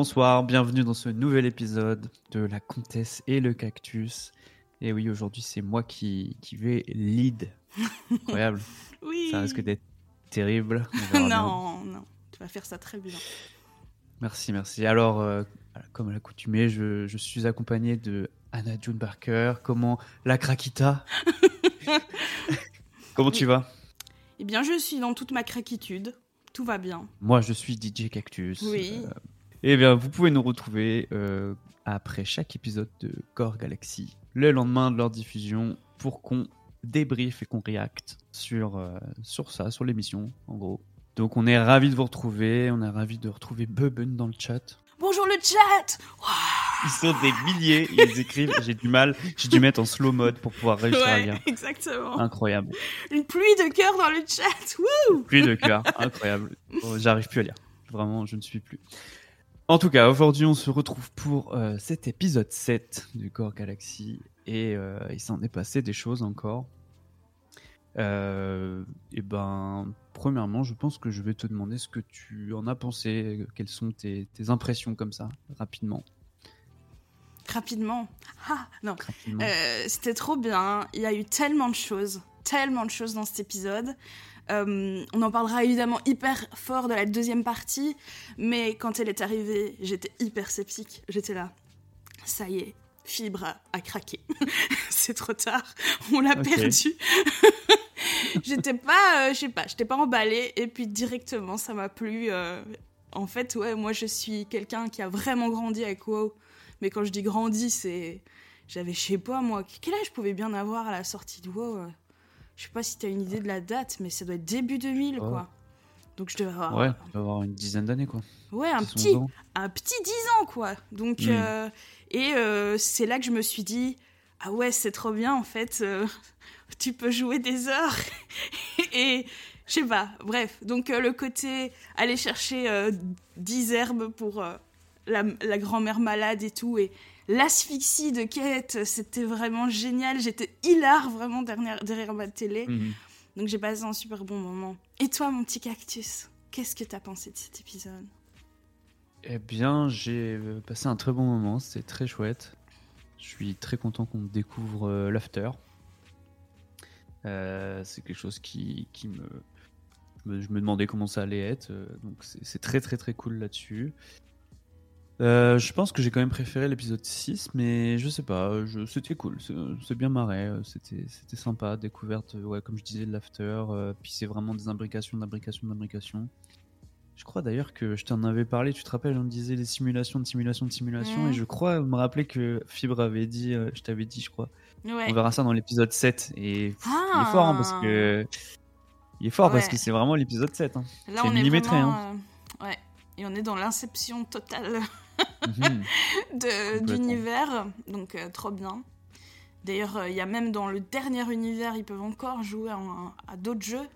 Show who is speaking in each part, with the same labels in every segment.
Speaker 1: Bonsoir, bienvenue dans ce nouvel épisode de La Comtesse et le Cactus. Et oui, aujourd'hui, c'est moi qui, qui vais lead. Incroyable.
Speaker 2: oui.
Speaker 1: Ça risque d'être terrible.
Speaker 2: non, non, tu vas faire ça très bien.
Speaker 1: Merci, merci. Alors, euh, comme à l'accoutumée, je, je suis accompagné de Anna June Barker. Comment la craquita Comment tu vas?
Speaker 2: Eh bien, je suis dans toute ma craquitude. Tout va bien.
Speaker 1: Moi, je suis DJ Cactus.
Speaker 2: Oui.
Speaker 1: Euh, eh bien, vous pouvez nous retrouver euh, après chaque épisode de Core Galaxy, le lendemain de leur diffusion, pour qu'on débriefe et qu'on réacte sur, euh, sur ça, sur l'émission, en gros. Donc, on est ravis de vous retrouver. On est ravis de retrouver Bubben dans le chat.
Speaker 2: Bonjour le chat
Speaker 1: Ils sont des milliers, ils écrivent. J'ai du mal, j'ai dû mettre en slow mode pour pouvoir réussir à lire.
Speaker 2: exactement.
Speaker 1: Incroyable.
Speaker 2: Une pluie de cœur dans le chat. Wouh
Speaker 1: Plus de cœur, incroyable. Oh, J'arrive plus à lire. Vraiment, je ne suis plus. En tout cas, aujourd'hui, on se retrouve pour euh, cet épisode 7 du Core Galaxy. Et euh, il s'en est passé des choses encore. Euh, et ben, premièrement, je pense que je vais te demander ce que tu en as pensé. Quelles sont tes, tes impressions comme ça, rapidement?
Speaker 2: Rapidement. Ah, non. Euh, C'était trop bien. Il y a eu tellement de choses. Tellement de choses dans cet épisode. Euh, on en parlera évidemment hyper fort de la deuxième partie, mais quand elle est arrivée, j'étais hyper sceptique. J'étais là. Ça y est, Fibre a, a craqué. C'est trop tard. On l'a
Speaker 1: Ok.
Speaker 2: perdu. j'étais pas, euh, je sais pas, j'étais pas emballée et puis directement ça m'a plu. euh, en fait, ouais, moi je suis quelqu'un qui a vraiment grandi avec WoW. Mais quand je dis grandi, c'est j'avais, je sais pas moi, quel âge je pouvais bien avoir à la sortie de WoW Je sais pas si t'as une idée de la date, mais ça doit être début 2000
Speaker 1: Oh.
Speaker 2: quoi. Donc je devais avoir
Speaker 1: Ouais, tu vas avoir une dizaine d'années, quoi.
Speaker 2: ouais, un
Speaker 1: 10,
Speaker 2: petit,
Speaker 1: 11 ans.
Speaker 2: un petit 10 ans, quoi. Donc,
Speaker 1: Mm.
Speaker 2: euh, et euh, c'est là que je me suis dit, ah ouais, c'est trop bien, en fait, euh, tu peux jouer des heures. et je sais pas, bref. Donc, le côté aller chercher euh, 10 herbes pour la, la grand-mère malade et tout, et l'asphyxie de Kate, c'était vraiment génial. J'étais hilar vraiment derrière, derrière ma télé.
Speaker 1: Mhm.
Speaker 2: Donc, j'ai passé un super bon moment. Et toi, mon petit cactus, qu'est-ce que t'as pensé de cet épisode?
Speaker 1: Eh bien, j'ai euh, passé un très bon moment, c'était très chouette. Je suis très content qu'on découvre euh, l'after. Euh, c'est quelque chose qui, qui me, je me... Je me demandais comment ça allait être, euh, donc c'est très très très cool là-dessus. Euh, je pense que j'ai quand même préféré l'épisode 6, mais je sais pas, je... c'était cool, c'est bien marré, euh, c'était c'était sympa, découverte, euh, ouais, comme je disais, de l'after, euh, puis c'est vraiment des imbrications, d'imbrications, d'imbrications. Je crois d'ailleurs que je t'en avais parlé, tu te rappelles, on disait les simulations de simulations de simulations, et je crois me rappeler que Fibre avait dit, euh, je t'avais dit, je crois,
Speaker 2: Ouais.
Speaker 1: on verra ça dans l'épisode 7, et il
Speaker 2: Ah.
Speaker 1: est fort, hein, parce que... Il est fort parce que c'est vraiment l'épisode 7. hein.
Speaker 2: Là,
Speaker 1: C'est
Speaker 2: on est
Speaker 1: millimétré,
Speaker 2: vraiment, et on est dans l'inception totale
Speaker 1: Mhm.
Speaker 2: d'univers, donc euh, trop bien. D'ailleurs, euh, il y a même dans le dernier univers, ils peuvent encore jouer à d'autres jeux.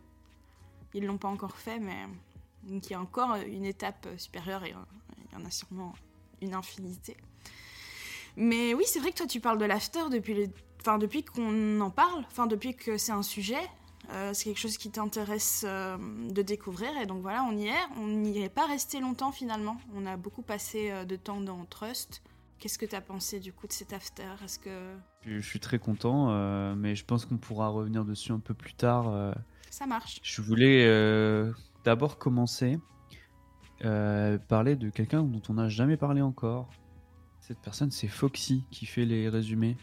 Speaker 2: Ils l'ont pas encore fait, mais donc il y a encore une étape euh, supérieure et euh, il y en a sûrement une infinité. Mais oui, c'est vrai que toi, tu parles de l'after depuis, les... enfin, depuis qu'on en parle, enfin, depuis que c'est un sujet. Euh, c'est quelque chose qui t'intéresse euh, de découvrir et donc voilà on y est on n'y est pas resté longtemps finalement on a beaucoup passé euh, de temps dans Trust qu'est-ce que t'as pensé du coup de cet after? Est-ce que
Speaker 1: Je je suis très content, mais je pense qu'on pourra revenir dessus un peu plus tard.
Speaker 2: ça marche
Speaker 1: Je voulais d'abord commencer parler de quelqu'un dont on n'a jamais parlé encore. Cette personne, c'est Foxy qui fait les résumés.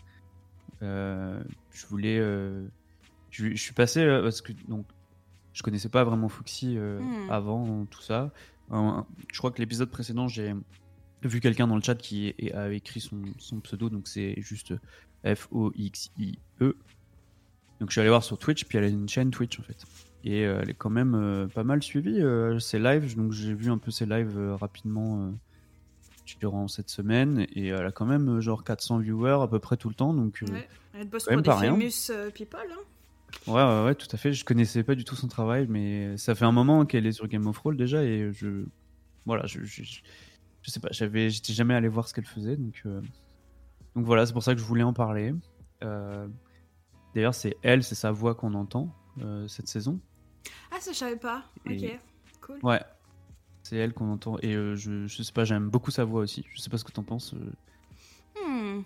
Speaker 1: Je voulais, je, je suis passé euh, parce que donc je connaissais pas vraiment Foxy euh,
Speaker 2: Hmm.
Speaker 1: avant tout ça. Je crois que l'épisode précédent, j'ai vu quelqu'un dans le chat qui a écrit son, son pseudo, donc c'est juste F O X I E. Donc je suis allé voir sur Twitch, puis elle a une chaîne Twitch en fait. Et euh, elle est quand même euh, pas mal suivie, euh, ses lives, donc j'ai vu un peu ses lives rapidement durant cette semaine, et elle a quand même genre 400 viewers à peu près tout le temps, donc
Speaker 2: Ouais. elle bosse pour des famous people hein.
Speaker 1: Ouais, ouais, ouais, tout à fait, je connaissais pas du tout son travail, mais ça fait un moment qu'elle est sur Game of Thrones déjà, et je... Voilà, je, je, je- je sais pas, j'avais, j'étais jamais allé voir ce qu'elle faisait, donc... euh, Donc voilà, c'est pour ça que je voulais en parler. Euh, D'ailleurs, c'est elle, c'est sa voix qu'on entend euh, cette saison.
Speaker 2: ah ça je savais pas
Speaker 1: Et-
Speaker 2: ok cool
Speaker 1: Ouais. c'est elle qu'on entend. Et je, je sais pas, j'aime beaucoup sa voix aussi. Je sais pas ce que t'en penses.
Speaker 2: Hmm.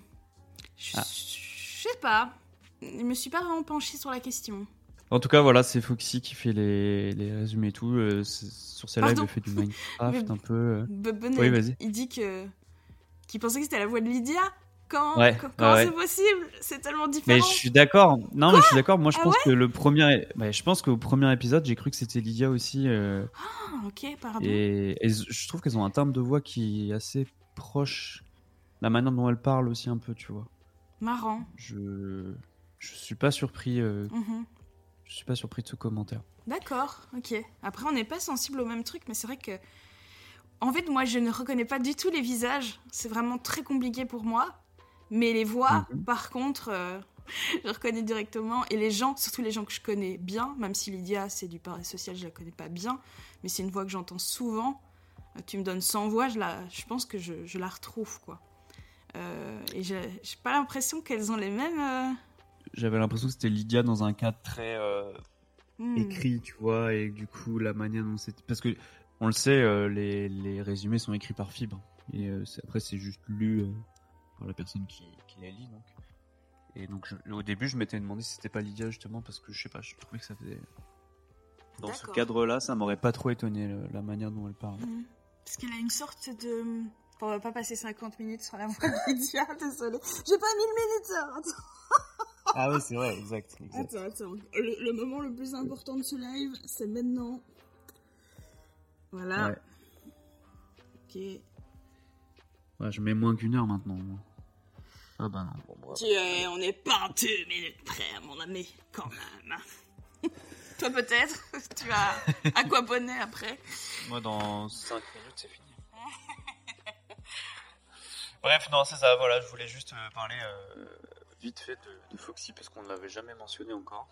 Speaker 2: Je
Speaker 1: Ah.
Speaker 2: je sais pas. Je me suis pas vraiment penchée sur la question.
Speaker 1: En tout cas, voilà, c'est Foxy qui fait les, les résumés et tout. euh, sur celle-là, il fait du Minecraft
Speaker 2: Mais-
Speaker 1: un peu. euh. Oui, vas-y.
Speaker 2: il dit que qu'il pensait que c'était la voix de Lydia. Quand,
Speaker 1: Ouais,
Speaker 2: quand- c'est possible? C'est tellement
Speaker 1: Mais
Speaker 2: différent.
Speaker 1: je suis d'accord. Non, mais je suis d'accord. Moi, je
Speaker 2: Ah
Speaker 1: pense que le premier, je pense qu'au premier épisode, j'ai cru que c'était Lydia aussi. euh,
Speaker 2: Ah, ok, pardon.
Speaker 1: et, et je trouve qu'elles ont un timbre de voix qui est assez proche. La manière dont elles parlent aussi un peu, tu vois.
Speaker 2: Marrant.
Speaker 1: Je, je suis pas surpris. euh,
Speaker 2: Mhm.
Speaker 1: je suis pas surpris de ce commentaire.
Speaker 2: D'accord, ok. Après, on n'est pas sensible au même truc, mais c'est vrai que. En fait, moi, je ne reconnais pas du tout les visages. C'est vraiment très compliqué pour moi. Mais les voix,
Speaker 1: Mhm.
Speaker 2: par contre, euh, je reconnais directement. Et les gens, surtout les gens que je connais bien, même si Lydia, c'est du parasocial, je la connais pas bien, mais c'est une voix que j'entends souvent. Euh, Tu me donnes 100 voix, je, la, je pense que je, je la retrouve, quoi. Euh, et j'ai j'ai pas l'impression qu'elles ont les mêmes.
Speaker 1: J'avais l'impression que c'était Lydia dans un cadre très euh,
Speaker 2: hmm.
Speaker 1: écrit, tu vois, et du coup la manière dont c'était. Parce que on le sait, euh, les, les résumés sont écrits par Fibre. Et euh, après, c'est juste lu par la personne qui, qui les lit. Donc. Et donc, je- au début, je m'étais demandé si c'était pas Lydia, justement, parce que je sais pas, je trouvais que ça faisait. Dans ce cadre-là, ça m'aurait pas trop étonné, le- la manière dont elle parle.
Speaker 2: Mhm. Parce qu'elle a une sorte de. On va pas passer 50 minutes sur la voix de Lydia, désolée. J'ai pas mis le minuteur. Attends,
Speaker 1: Ah oui, c'est vrai, exact.
Speaker 2: attends. attends. Le, le moment le plus important de ce live, c'est maintenant. Voilà.
Speaker 1: Ouais.
Speaker 2: Ok.
Speaker 1: Ouais, je mets moins qu'une heure maintenant. Ah bah non, bon.
Speaker 2: Tu es, on n'est pas deux minutes près, mon ami, quand même. Toi peut-être? Tu as aquaponé après?
Speaker 1: Moi, dans 5 minutes, c'est fini. Bref, non, c'est ça, voilà, je voulais juste euh, parler euh, vite fait de, de Foxy parce qu'on ne l'avait jamais mentionné encore.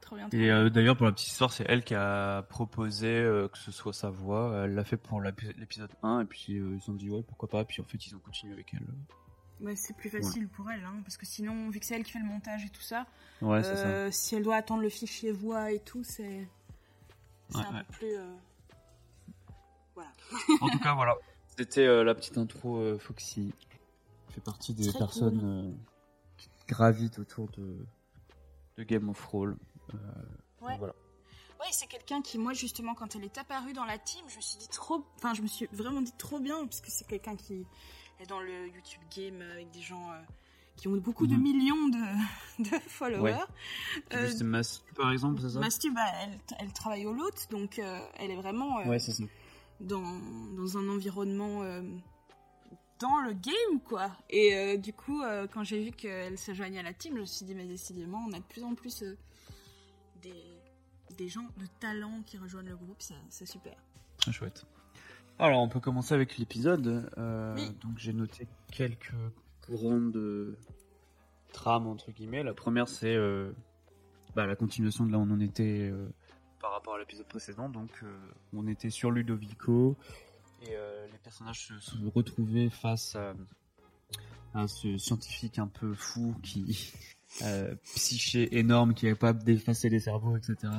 Speaker 2: Trop bien.
Speaker 1: Et euh, d'ailleurs, pour la petite histoire, c'est elle qui a proposé euh, que ce soit sa voix. Elle l'a fait pour l'épi- l'épisode 1 et puis euh, ils se sont dit ouais, pourquoi pas. Puis en fait, ils ont continué avec elle.
Speaker 2: Bah, c'est plus facile pour elle, hein, parce que sinon, vu que c'est elle qui fait le montage et tout ça,
Speaker 1: Ouais, c'est ça.
Speaker 2: Si elle doit attendre le fichier voix et tout, c'est c'est
Speaker 1: Ouais,
Speaker 2: un
Speaker 1: ouais.
Speaker 2: peu plus. euh, Voilà.
Speaker 1: En tout cas, voilà. C'était euh, la petite intro euh, Foxy. Elle fait partie des
Speaker 2: Très
Speaker 1: personnes euh, qui gravitent autour de, de Game of Thrones. Euh,
Speaker 2: Ouais.
Speaker 1: Voilà.
Speaker 2: Ouais, c'est quelqu'un qui, moi, justement, quand elle est apparue dans la team, je me suis dit trop. Enfin, je me suis vraiment dit trop bien, parce que c'est quelqu'un qui est dans le YouTube game avec des gens euh, qui ont beaucoup de
Speaker 1: Mhm.
Speaker 2: millions de, de followers.
Speaker 1: Ouais.
Speaker 2: Euh,
Speaker 1: c'était Massy, par exemple, c'est ça
Speaker 2: Masty, bah, elle, elle travaille au lot, donc euh, elle est vraiment
Speaker 1: Ouais, c'est
Speaker 2: dans, dans un environnement dans le game, quoi. Et euh, du coup, euh, quand j'ai vu qu'elle se joignait à la team, je me suis dit, mais décidément, on a de plus en plus euh, des, des gens de talent qui rejoignent le groupe, c'est super.
Speaker 1: Très chouette. Alors, on peut commencer avec l'épisode. Euh,
Speaker 2: Oui.
Speaker 1: Donc, j'ai noté quelques courants de trame, entre guillemets. La première, c'est euh, bah, la continuation de là où on en était euh, par rapport à l'épisode précédent. Donc, euh, on était sur Ludovico et euh, les personnages se sont retrouvés face à, à ce scientifique un peu fou qui. euh, psyché énorme qui est capable d'effacer les cerveaux, etc.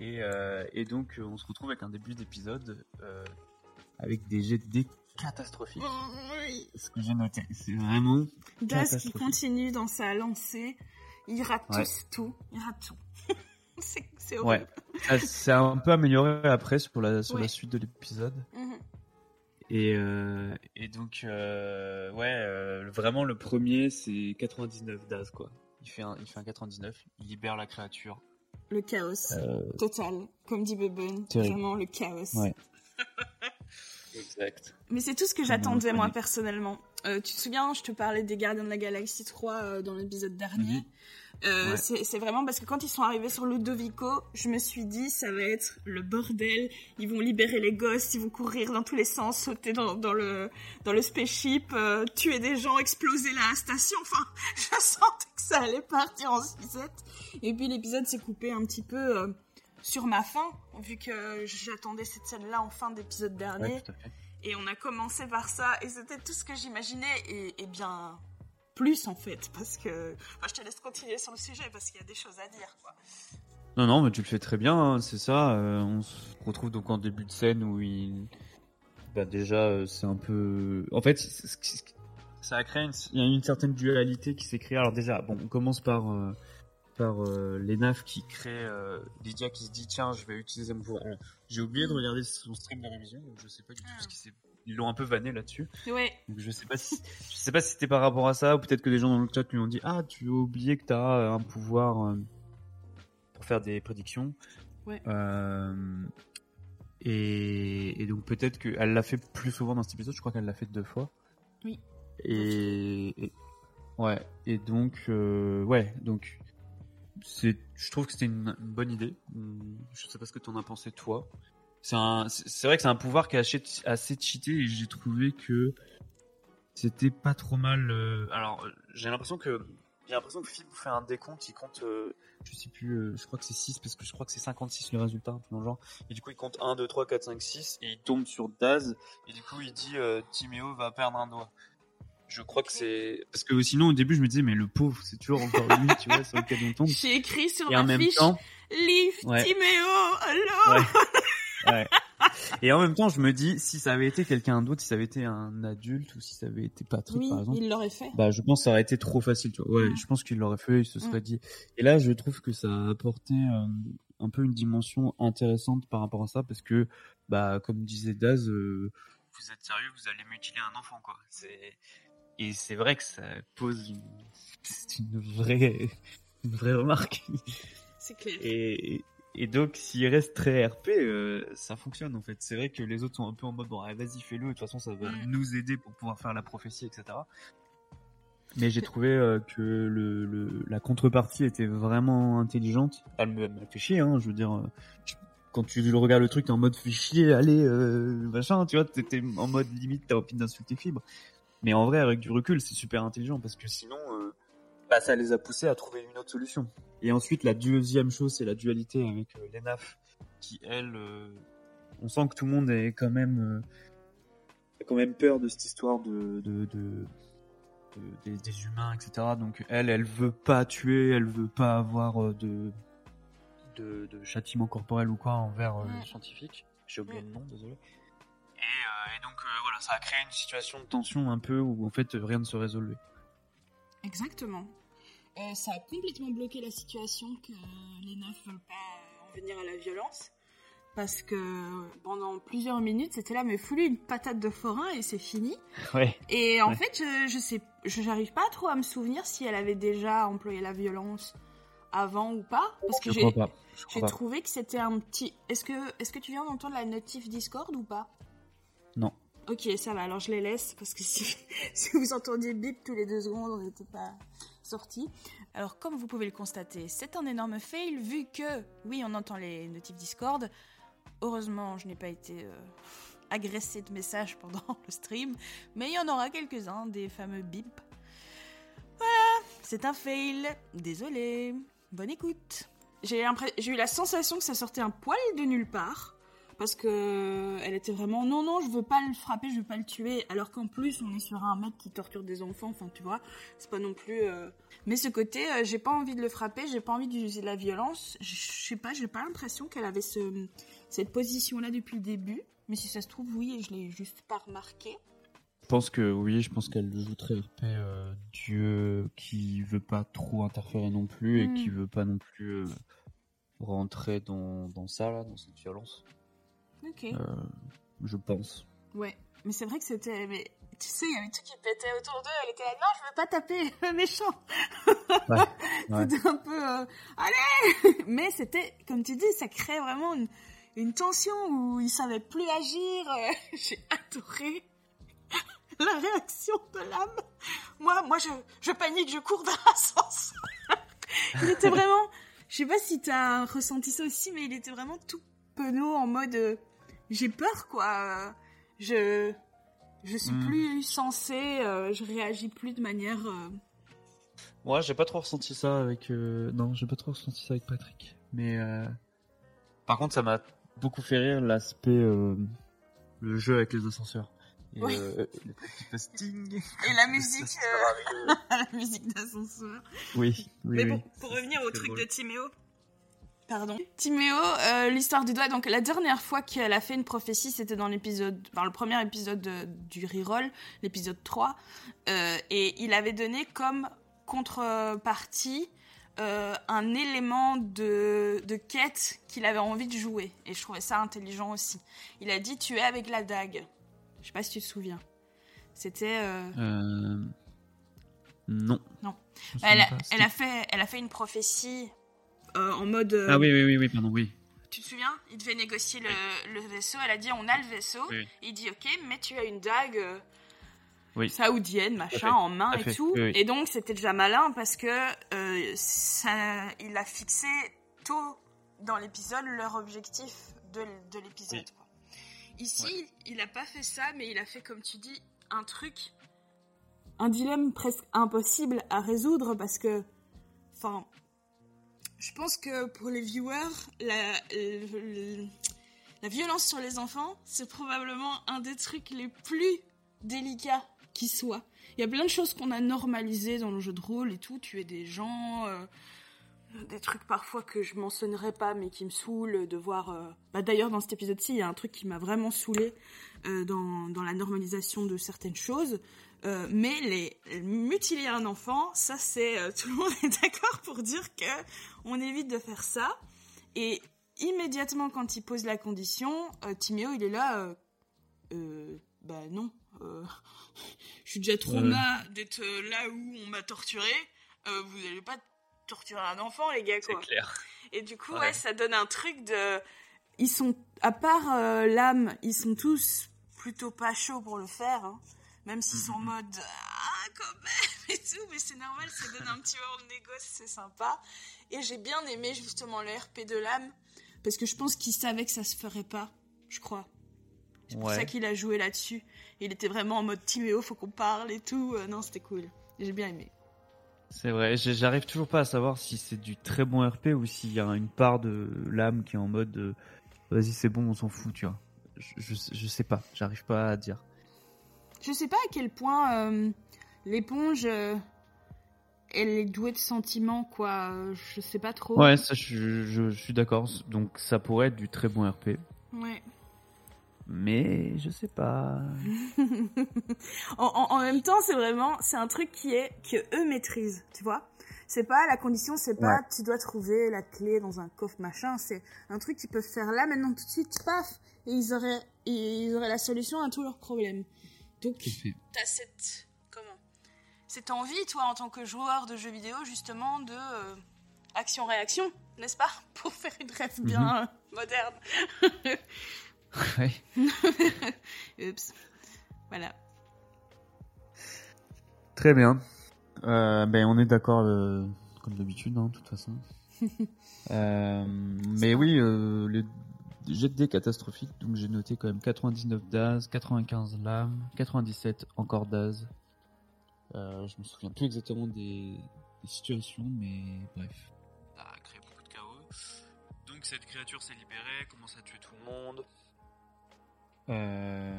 Speaker 1: Et, euh, et donc, on se retrouve avec un début d'épisode euh, avec des jets de catastrophiques.
Speaker 2: Oui.
Speaker 1: Ce que j'ai noté, c'est vraiment.
Speaker 2: Daz qui continue dans sa lancée, il rate
Speaker 1: Ouais.
Speaker 2: tout, il rate tout. c'est c'est
Speaker 1: Ouais.
Speaker 2: horrible.
Speaker 1: Ça s'est un peu amélioré après sur la, sur
Speaker 2: Ouais.
Speaker 1: la suite de l'épisode.
Speaker 2: Mhm.
Speaker 1: Et, euh, et donc, euh, ouais, euh, vraiment le premier, c'est 99 Daz, quoi. Il fait, un, il fait un 99, il libère la créature.
Speaker 2: Le chaos
Speaker 1: Euh,
Speaker 2: total, comme dit
Speaker 1: Terrible.
Speaker 2: vraiment le chaos.
Speaker 1: Ouais. exact.
Speaker 2: Mais c'est tout ce que j'attendais
Speaker 1: on
Speaker 2: moi
Speaker 1: connaît.
Speaker 2: personnellement. Euh, tu te souviens, je te parlais des Gardiens de la Galaxie 3 euh, dans l'épisode dernier. Euh,
Speaker 1: Ouais.
Speaker 2: c'est vraiment parce que quand ils sont arrivés sur Ludovico, je me suis dit ça va être le bordel. Ils vont libérer les gosses, ils vont courir dans tous les sens, sauter dans, dans le dans le spaceship, euh, tuer des gens, exploser la station. Enfin, je sentais que ça allait partir en sucette. Et puis l'épisode s'est coupé un petit peu euh, sur ma fin, vu que j'attendais cette scène-là en fin d'épisode dernier.
Speaker 1: Ouais.
Speaker 2: Et on a commencé par ça, et c'était tout ce que j'imaginais, et, et bien plus en fait, parce que... Enfin, je te laisse continuer sur le sujet, parce qu'il y a des choses à dire, quoi.
Speaker 1: Non, non, mais tu le fais très bien, hein, c'est ça. euh, on se retrouve donc en début de scène où il. Bah, déjà, euh, c'est un peu. En fait, ça a créé une... il y a une certaine dualité qui s'est créée. Alors, déjà, bon, on commence par. euh, par euh, l'ENAF qui crée euh, Lydia qui se dit tiens je vais utiliser mon pouvoir. J'ai oublié de regarder son stream de révision donc je sais pas du tout ce qui s'est ils l'ont un peu vanné là-dessus
Speaker 2: Ouais.
Speaker 1: donc je sais pas si je sais pas si c'était par rapport à ça ou peut-être que des gens dans le chat lui ont dit ah tu as oublié que tu as un pouvoir euh, pour faire des prédictions.
Speaker 2: Ouais.
Speaker 1: Euh, et, et donc peut-être qu'elle l'a fait plus souvent dans cet épisode. Je crois qu'elle l'a fait deux fois.
Speaker 2: Oui.
Speaker 1: Et, et- ouais. Et donc euh, ouais donc je trouve que c'était une, une bonne idée. Hum, Je sais pas ce que t'en as pensé toi. C'est un, c'est c'est vrai que c'est un pouvoir qui est assez, cheaté et j'ai trouvé que c'était pas trop mal. euh, Alors, euh, j'ai l'impression que j'ai l'impression que Phil vous fait un décompte, il compte, euh, je sais plus, euh, je crois que c'est 6 parce que je crois que c'est 56 le résultat, dans le genre. Et du coup, il compte 1, 2, 3, 4, 5, 6 et il tombe sur Daz et du coup, il dit Timéo va perdre un doigt. Je crois que c'est parce que sinon au début je me disais mais le pauvre c'est toujours encore lui tu vois sur lequel on tombe
Speaker 2: J'ai écrit sur
Speaker 1: et en
Speaker 2: ma
Speaker 1: même
Speaker 2: fiche
Speaker 1: temps
Speaker 2: Liv
Speaker 1: Ouais.
Speaker 2: Timéo, allô
Speaker 1: Ouais. Ouais. Et en même temps, je me dis, si ça avait été quelqu'un d'autre, si ça avait été un adulte ou si ça avait été Patrick,
Speaker 2: Oui,
Speaker 1: par exemple,
Speaker 2: il l'aurait fait.
Speaker 1: bah, je pense que ça aurait été trop facile, tu vois. Ouais, je pense qu'il l'aurait fait, il se serait dit. Et là, je trouve que ça a apporté euh, un peu une dimension intéressante par rapport à ça parce que, bah, comme disait Daz, euh, vous êtes sérieux, vous allez mutiler un enfant, quoi. C'est, et c'est vrai que ça pose une, c'est une vraie, une vraie remarque.
Speaker 2: C'est clair.
Speaker 1: Et, et donc, s'il reste très RP, euh, ça fonctionne en fait. C'est vrai que les autres sont un peu en mode bon, vas-y, fais-le. De toute façon, ça va nous aider pour pouvoir faire la prophétie, etc. Mais j'ai trouvé euh, que le, le- la contrepartie était vraiment intelligente. Elle me, elle me fait chier, hein. Je veux dire, euh, je- quand tu le regardes le truc, t'es en mode fais chier, allez, euh, machin, tu vois, t'étais en mode limite, t'as envie d'insulter Fibre. Mais en vrai, avec du recul, c'est super intelligent parce que sinon, bah, ça les a poussés à trouver une autre solution. Et ensuite, la deuxième chose, c'est la dualité avec euh, l'ENAF, qui elle, euh, on sent que tout le monde est quand même, euh, a quand même peur de cette histoire de, de, de- de- des, des humains, etc. Donc elle, elle veut pas tuer, elle veut pas avoir euh, de, de, de châtiment corporel ou quoi envers euh, les scientifiques. J'ai oublié le nom, désolé. Et, euh, et donc euh, voilà, ça a créé une situation de tension un peu où en fait rien ne se résolvait.
Speaker 2: Exactement. Euh, ça a complètement bloqué la situation que les neufs veulent pas en venir à la violence. Parce que pendant plusieurs minutes, c'était là, mais foulé une patate de forain et c'est fini.
Speaker 1: Ouais.
Speaker 2: Et en
Speaker 1: Ouais.
Speaker 2: fait, je, je sais, je j'arrive pas trop à me souvenir si elle avait déjà employé la violence avant ou pas. Parce que
Speaker 1: Je
Speaker 2: j'ai,
Speaker 1: crois pas. Je crois
Speaker 2: j'ai trouvé que c'était un petit. Est-ce que, est-ce que tu viens d'entendre la notif Discord ou pas?
Speaker 1: Non.
Speaker 2: Ok, ça va, alors je les laisse parce que si, si vous entendiez bip tous les deux secondes, on n'était pas sortis. Alors, comme vous pouvez le constater, c'est un énorme fail vu que, oui, on entend les notifs Discord. Heureusement, je n'ai pas été euh, agressée de messages pendant le stream, mais il y en aura quelques-uns, des fameux bip. Voilà, c'est un fail. Désolé. Bonne écoute. J'ai eu la sensation que ça sortait un poil de nulle part parce que elle était vraiment non non je veux pas le frapper je veux pas le tuer. Alors qu'en plus on est sur un mec qui torture des enfants enfin tu vois. C'est pas non plus euh, mais ce côté euh, j'ai pas envie de le frapper j'ai pas envie d'utiliser de la violence. Je sais pas j'ai pas l'impression qu'elle avait ce cette position là depuis le début. Mais si ça se trouve oui et je l'ai juste pas remarqué.
Speaker 1: Je pense que oui, je pense qu'elle joue très euh, Dieu qui veut pas trop interférer non plus et
Speaker 2: Mm.
Speaker 1: qui veut pas non plus euh, rentrer dans, dans ça là, dans cette violence.
Speaker 2: Ok.
Speaker 1: Euh, je pense.
Speaker 2: ouais. Mais c'est vrai que c'était mais tu sais il y avait tout qui pétait autour d'eux. Elle était là non je veux pas taper le méchant.
Speaker 1: Ouais, ouais.
Speaker 2: C'était un peu euh, allez mais c'était comme tu dis ça crée vraiment une, une tension où ils savaient plus agir. J'ai adoré la réaction de l'âme. Moi moi je, je panique je cours vers l'ascenseur il était vraiment je sais pas si t'as ressenti ça aussi mais il était vraiment tout penaud en mode euh, j'ai peur quoi je je suis
Speaker 1: Mm.
Speaker 2: plus sensée euh, je réagis plus de manière euh,
Speaker 1: Moi, j'ai pas trop ressenti ça avec. euh, Non, j'ai pas trop ressenti ça avec Patrick. Mais euh, par contre, ça m'a beaucoup fait rire l'aspect le jeu avec les ascenseurs. Et,
Speaker 2: Oui.
Speaker 1: le petit.
Speaker 2: Et la musique, la musique d'ascenseur.
Speaker 1: Oui, oui,
Speaker 2: Mais bon,
Speaker 1: oui.
Speaker 2: pour revenir au truc
Speaker 1: drôle.
Speaker 2: de Timéo, Pardon. Timéo, euh, l'histoire du doigt. Donc, la dernière fois qu'elle a fait une prophétie, c'était dans l'épisode. Enfin, le premier épisode de- du reroll, l'épisode 3. Euh, et il avait donné comme contrepartie euh, un élément de, de quête qu'il avait envie de jouer. Et je trouvais ça intelligent aussi. Il a dit Tu es avec la dague. Je sais pas si tu te souviens. C'était.
Speaker 1: Non.
Speaker 2: Non. Elle, a, elle, fait, elle a fait une prophétie en mode. euh,
Speaker 1: Ah oui, oui, oui, oui, pardon, oui.
Speaker 2: Tu te souviens? Il devait négocier le, le vaisseau. Elle a dit on a le vaisseau.
Speaker 1: Oui.
Speaker 2: Il dit ok, mais tu as une dague euh,
Speaker 1: Oui.
Speaker 2: saoudienne, machin, en main
Speaker 1: tout
Speaker 2: et
Speaker 1: fait,
Speaker 2: tout. Et donc c'était déjà malin parce que euh, ça, il a fixé tôt dans l'épisode leur objectif de, de l'épisode. Ici, il a pas fait ça, mais il a fait comme tu dis un truc, un dilemme presque impossible à résoudre parce que, enfin, je pense que pour les viewers, la, le- la violence sur les enfants, c'est probablement un des trucs les plus délicats qui soit. Il y a plein de choses qu'on a normalisées dans le jeu de rôle et tout, tuer des gens, euh, des trucs parfois que je mentionnerai pas mais qui me saoulent de voir. euh, Bah, D'ailleurs, dans cet épisode-ci, il y a un truc qui m'a vraiment saoulé euh, dans, dans la normalisation de certaines choses. Euh, mais les mutiler un enfant, ça c'est euh, tout le monde est d'accord pour dire que on évite de faire ça. Et immédiatement quand il pose la condition, euh, Timéo il est là, euh, euh, bah non, euh, je suis déjà trop
Speaker 1: Ouais.
Speaker 2: mal d'être euh, là où on m'a torturé. Euh, vous allez pas torturer un enfant les gars quoi.
Speaker 1: clair.
Speaker 2: Et du coup,
Speaker 1: Ouais.
Speaker 2: ouais. ça donne un truc de. Ils sont, à part euh, l'âme, ils sont tous plutôt pas chauds pour le faire, hein. même s'ils sont en
Speaker 1: Mhm.
Speaker 2: mode ah quand même et tout, mais c'est normal, ça donne un petit moment de négoce, c'est sympa. Et j'ai bien aimé justement le RP de l'âme parce que je pense qu'il savait que ça se ferait pas, je crois. C'est pour
Speaker 1: Ouais.
Speaker 2: ça qu'il a joué là-dessus. Il était vraiment en mode Timéo, faut qu'on parle et tout. Euh, non, c'était cool. J'ai bien aimé.
Speaker 1: C'est vrai, j'arrive toujours pas à savoir si c'est du très bon RP ou s'il y a une part de l'âme qui est en mode euh, vas-y c'est bon on s'en fout tu vois. Je, je, je sais pas, j'arrive pas à dire.
Speaker 2: Je sais pas à quel point euh, l'éponge, euh, elle est douée de sentiments, quoi. Je sais pas trop.
Speaker 1: Ouais, ça je, je, je suis d'accord, donc ça pourrait être du très bon RP,
Speaker 2: Ouais.
Speaker 1: Mais je sais pas.
Speaker 2: en, en- en même temps, c'est vraiment, c'est un truc qui est que eux maîtrisent, tu vois. C'est pas la condition, c'est pas
Speaker 1: Ouais.
Speaker 2: tu dois trouver la clé dans un coffre machin. C'est un truc qu'ils peuvent faire là, maintenant tout de suite, paf, et ils auraient, et ils auraient la solution à tous leurs problèmes. Donc t'as cette comment cette envie toi en tant que joueur de jeux vidéo justement de euh, action réaction n'est-ce pas pour faire une rêve bien euh, moderne
Speaker 1: Ouais.
Speaker 2: Oups. voilà
Speaker 1: Très bien. Euh, ben, on est d'accord euh, comme d'habitude, hein, de toute façon. Euh, mais oui, euh, le jet de dés catastrophique, donc j'ai noté quand même 99 d'Az, 95 lames, 97 encore d'Az. Euh, je me souviens plus exactement des, des situations, mais bref. Ça a créé beaucoup de chaos. Donc cette créature s'est libérée, commence à tuer tout le monde. Euh,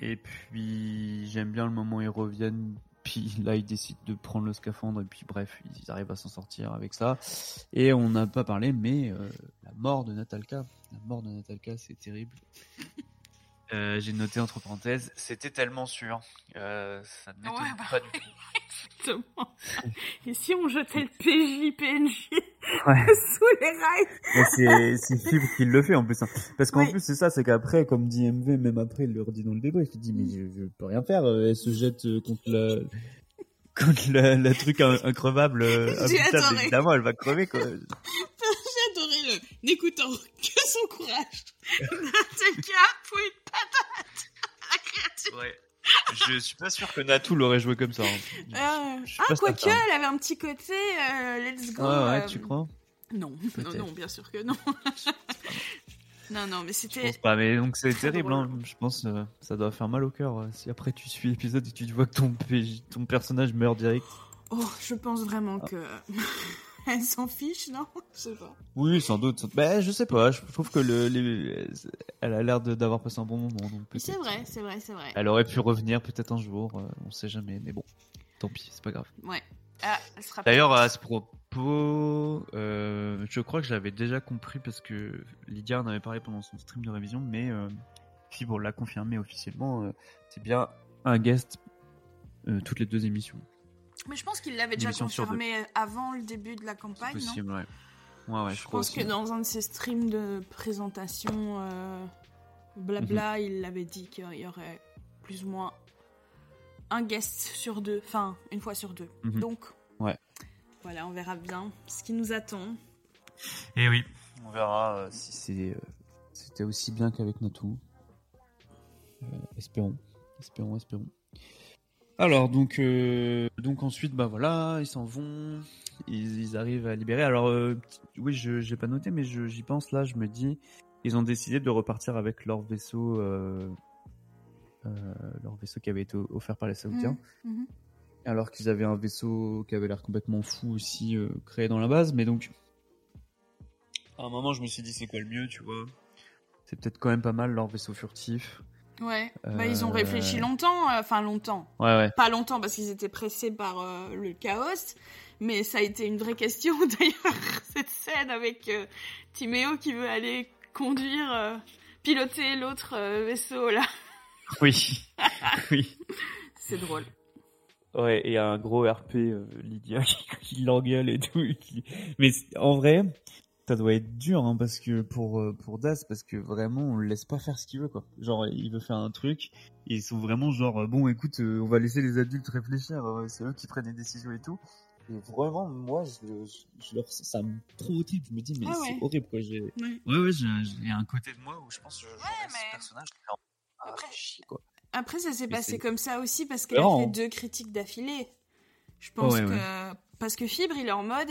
Speaker 1: et puis j'aime bien le moment où ils reviennent. Puis là, ils décident de prendre le scaphandre. Et puis bref, ils arrivent à s'en sortir avec ça. Et on n'a pas parlé, mais euh, la mort de Natalka. La mort de Natalka, c'est terrible. Euh, J'ai noté entre parenthèses, c'était tellement sûr. Euh, ça ne m'étonne
Speaker 2: Ouais, bah
Speaker 1: pas du tout.
Speaker 2: Exactement. Et si on jetait le PJ PNJ
Speaker 1: Ouais.
Speaker 2: sous les rails
Speaker 1: c'est Fibre qui le fait en plus. hein. Parce qu'en
Speaker 2: Oui.
Speaker 1: plus, c'est ça, c'est qu'après, comme dit MV, même après, il leur dit dans le débrief, il dit, mais je, je peux rien faire, euh, elle se jette euh, contre la, contre la, la truc in- increvable, évidemment, elle va crever, quoi.
Speaker 2: N'écoutant que son courage. Natalka pour une patate à la créature.
Speaker 1: Ouais. Je suis pas sûr que Natou l'aurait joué comme ça. hein.
Speaker 2: Euh,
Speaker 1: Je
Speaker 2: ah, quoique, elle avait un petit côté euh, let's go.
Speaker 1: Ouais, ouais,
Speaker 2: euh,
Speaker 1: tu crois?
Speaker 2: Non, non, non, bien sûr que non. non, non, mais
Speaker 1: Je
Speaker 2: c'était.
Speaker 1: pense pas, mais donc c'est terrible, hein. Je pense, euh, ça doit faire mal au cœur, euh, si après tu suis l'épisode et tu vois que ton, personnage meurt direct.
Speaker 2: Oh, je pense
Speaker 1: Ah.
Speaker 2: vraiment que. Elle s'en fiche, non? Je sais pas.
Speaker 1: Oui, sans doute. Ben, je sais pas. Je trouve que le, les- elle a l'air d'avoir passé un bon moment.
Speaker 2: C'est vrai, c'est vrai, c'est vrai.
Speaker 1: Elle aurait pu revenir peut-être un jour. euh, on sait jamais. Mais bon, tant pis, c'est pas grave.
Speaker 2: Ouais. Ah,
Speaker 1: D'ailleurs, à ce, pro- dispo. euh, je crois que j'avais déjà compris parce que Lydia en avait parlé pendant son stream de révision, mais euh, Fibre l'a confirmé officiellement. euh, c'est bien un guest euh, toutes les deux émissions.
Speaker 2: Mais je pense qu'il l'avait déjà confirmé avant le début de la
Speaker 1: C'est
Speaker 2: campagne, non
Speaker 1: possible, ouais. Ouais, ouais, je,
Speaker 2: Je
Speaker 1: crois
Speaker 2: pense
Speaker 1: aussi.
Speaker 2: que dans un de ses streams de présentation, euh, blabla,
Speaker 1: Mhm.
Speaker 2: il avait dit qu'il y aurait plus ou moins un guest sur deux, enfin une fois sur deux.
Speaker 1: Mhm.
Speaker 2: Donc,
Speaker 1: Ouais.
Speaker 2: voilà, on verra bien ce qui nous attend.
Speaker 1: Et oui, on verra euh, si c'est, euh, c'était aussi bien qu'avec Natou. Euh, espérons, espérons, espérons. Alors donc, euh, donc ensuite, bah voilà, ils s'en vont, ils, ils arrivent à libérer. Alors euh, oui, je j'ai pas noté, mais je- j'y pense là. Je me dis, ils ont décidé de repartir avec leur vaisseau, euh, euh, leur vaisseau qui avait été offert par les Saoudiens
Speaker 2: Mhm.
Speaker 1: alors qu'ils avaient un vaisseau qui avait l'air complètement fou aussi euh, créé dans la base mais donc à un moment je me suis dit c'est quoi le mieux tu vois? c'est peut-être quand même pas mal leur vaisseau furtif
Speaker 2: Ouais, bah, ils ont
Speaker 1: Euh,
Speaker 2: réfléchi longtemps, euh, enfin longtemps.
Speaker 1: ouais ouais
Speaker 2: Pas longtemps parce qu'ils étaient pressés par euh, le chaos, mais ça a été une vraie question d'ailleurs, cette scène avec euh, Timéo qui veut aller conduire, euh, piloter l'autre euh, vaisseau là.
Speaker 1: oui oui
Speaker 2: C'est drôle.
Speaker 1: ouais et un gros RP euh, Lydia qui, qui l'engueule et tout qui- mais en vrai ça doit être dur hein, parce que pour euh, pour Das parce que vraiment on le laisse pas faire ce qu'il veut quoi genre il veut faire un truc et ils sont vraiment genre euh, bon écoute euh, on va laisser les adultes réfléchir euh, c'est eux qui prennent les décisions et tout et vraiment moi je, je, je leur ça me trop trip je me dis mais
Speaker 2: Ah
Speaker 1: c'est
Speaker 2: ouais.
Speaker 1: horrible quoi j'ai
Speaker 2: Ouais.
Speaker 1: ouais ouais j'ai un côté de moi où je pense que je
Speaker 2: Ouais, mais-
Speaker 1: ce personnage en- ah,
Speaker 2: Après-
Speaker 1: chier, quoi
Speaker 2: Après, ça s'est passé comme ça aussi parce qu'elle a fait
Speaker 1: hein.
Speaker 2: deux critiques d'affilée. Je pense
Speaker 1: Ouais,
Speaker 2: que.
Speaker 1: ouais.
Speaker 2: Parce que Fibre, il est en mode.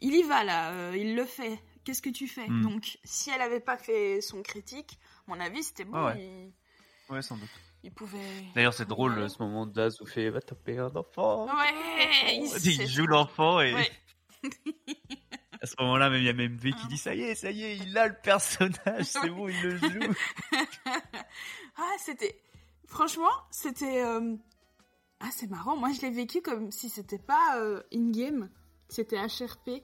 Speaker 2: Il y va là, euh, il le fait. Qu'est-ce que tu fais
Speaker 1: Hmm.
Speaker 2: Donc, si elle avait pas fait son critique, mon avis, c'était bon.
Speaker 1: Ah
Speaker 2: il,
Speaker 1: ouais sans doute
Speaker 2: il pouvait.
Speaker 1: d'ailleurs c'est drôle
Speaker 2: Ouais.
Speaker 1: ce moment de Das où fait va taper un enfant
Speaker 2: Ouais, il,
Speaker 1: joue l'enfant et
Speaker 2: Ouais.
Speaker 1: à ce moment-là même il y a même V qui
Speaker 2: Ah.
Speaker 1: dit ça y est ça y est il a le personnage c'est bon il le joue
Speaker 2: ah, c'était. Franchement, c'était. euh, Ah, c'est marrant. Moi, je l'ai vécu comme si c'était pas euh, in-game, c'était HRP.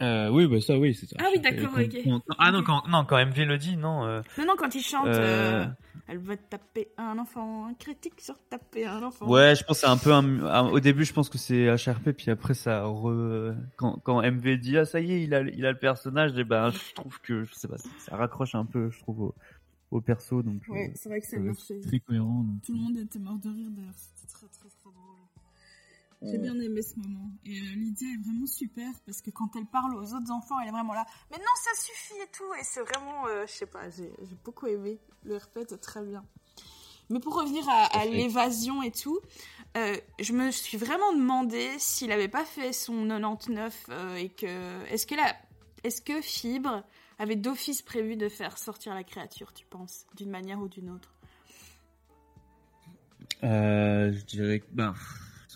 Speaker 1: Euh, oui bah ça oui c'est ça
Speaker 2: Ah oui, d'accord, ok.
Speaker 1: quand- ah non quand non quand MV le dit non euh,
Speaker 2: Non, non, quand il chante,
Speaker 1: Euh.
Speaker 2: euh, elle va taper un enfant, un critique sur taper un enfant.
Speaker 1: ouais je pense que c'est un peu un- un- au début je pense que c'est HRP puis après ça re... quand quand MV dit ah ça y est il a il a le personnage et ben je trouve que je sais pas ça, raccroche un peu je trouve au, au perso donc euh,
Speaker 2: Ouais, c'est vrai que ça marchait.
Speaker 1: très cohérent donc.
Speaker 2: Tout le monde était mort de rire d'ailleurs, c'était très très très drôle. J'ai bien aimé ce moment. Et euh, Lydia est vraiment super parce que quand elle parle aux autres enfants, elle est vraiment là. Mais non, ça suffit et tout. Et c'est vraiment, euh, je sais pas, j'ai beaucoup aimé. Le RP était très bien. Mais pour revenir à, l'évasion et tout, euh, je me suis vraiment demandé s'il avait pas fait son 99 euh, et que. Est-ce que, la... est que Fibre avait d'office prévu de faire sortir la créature, tu penses D'une manière ou d'une autre?
Speaker 1: Euh, je dirais que, bah,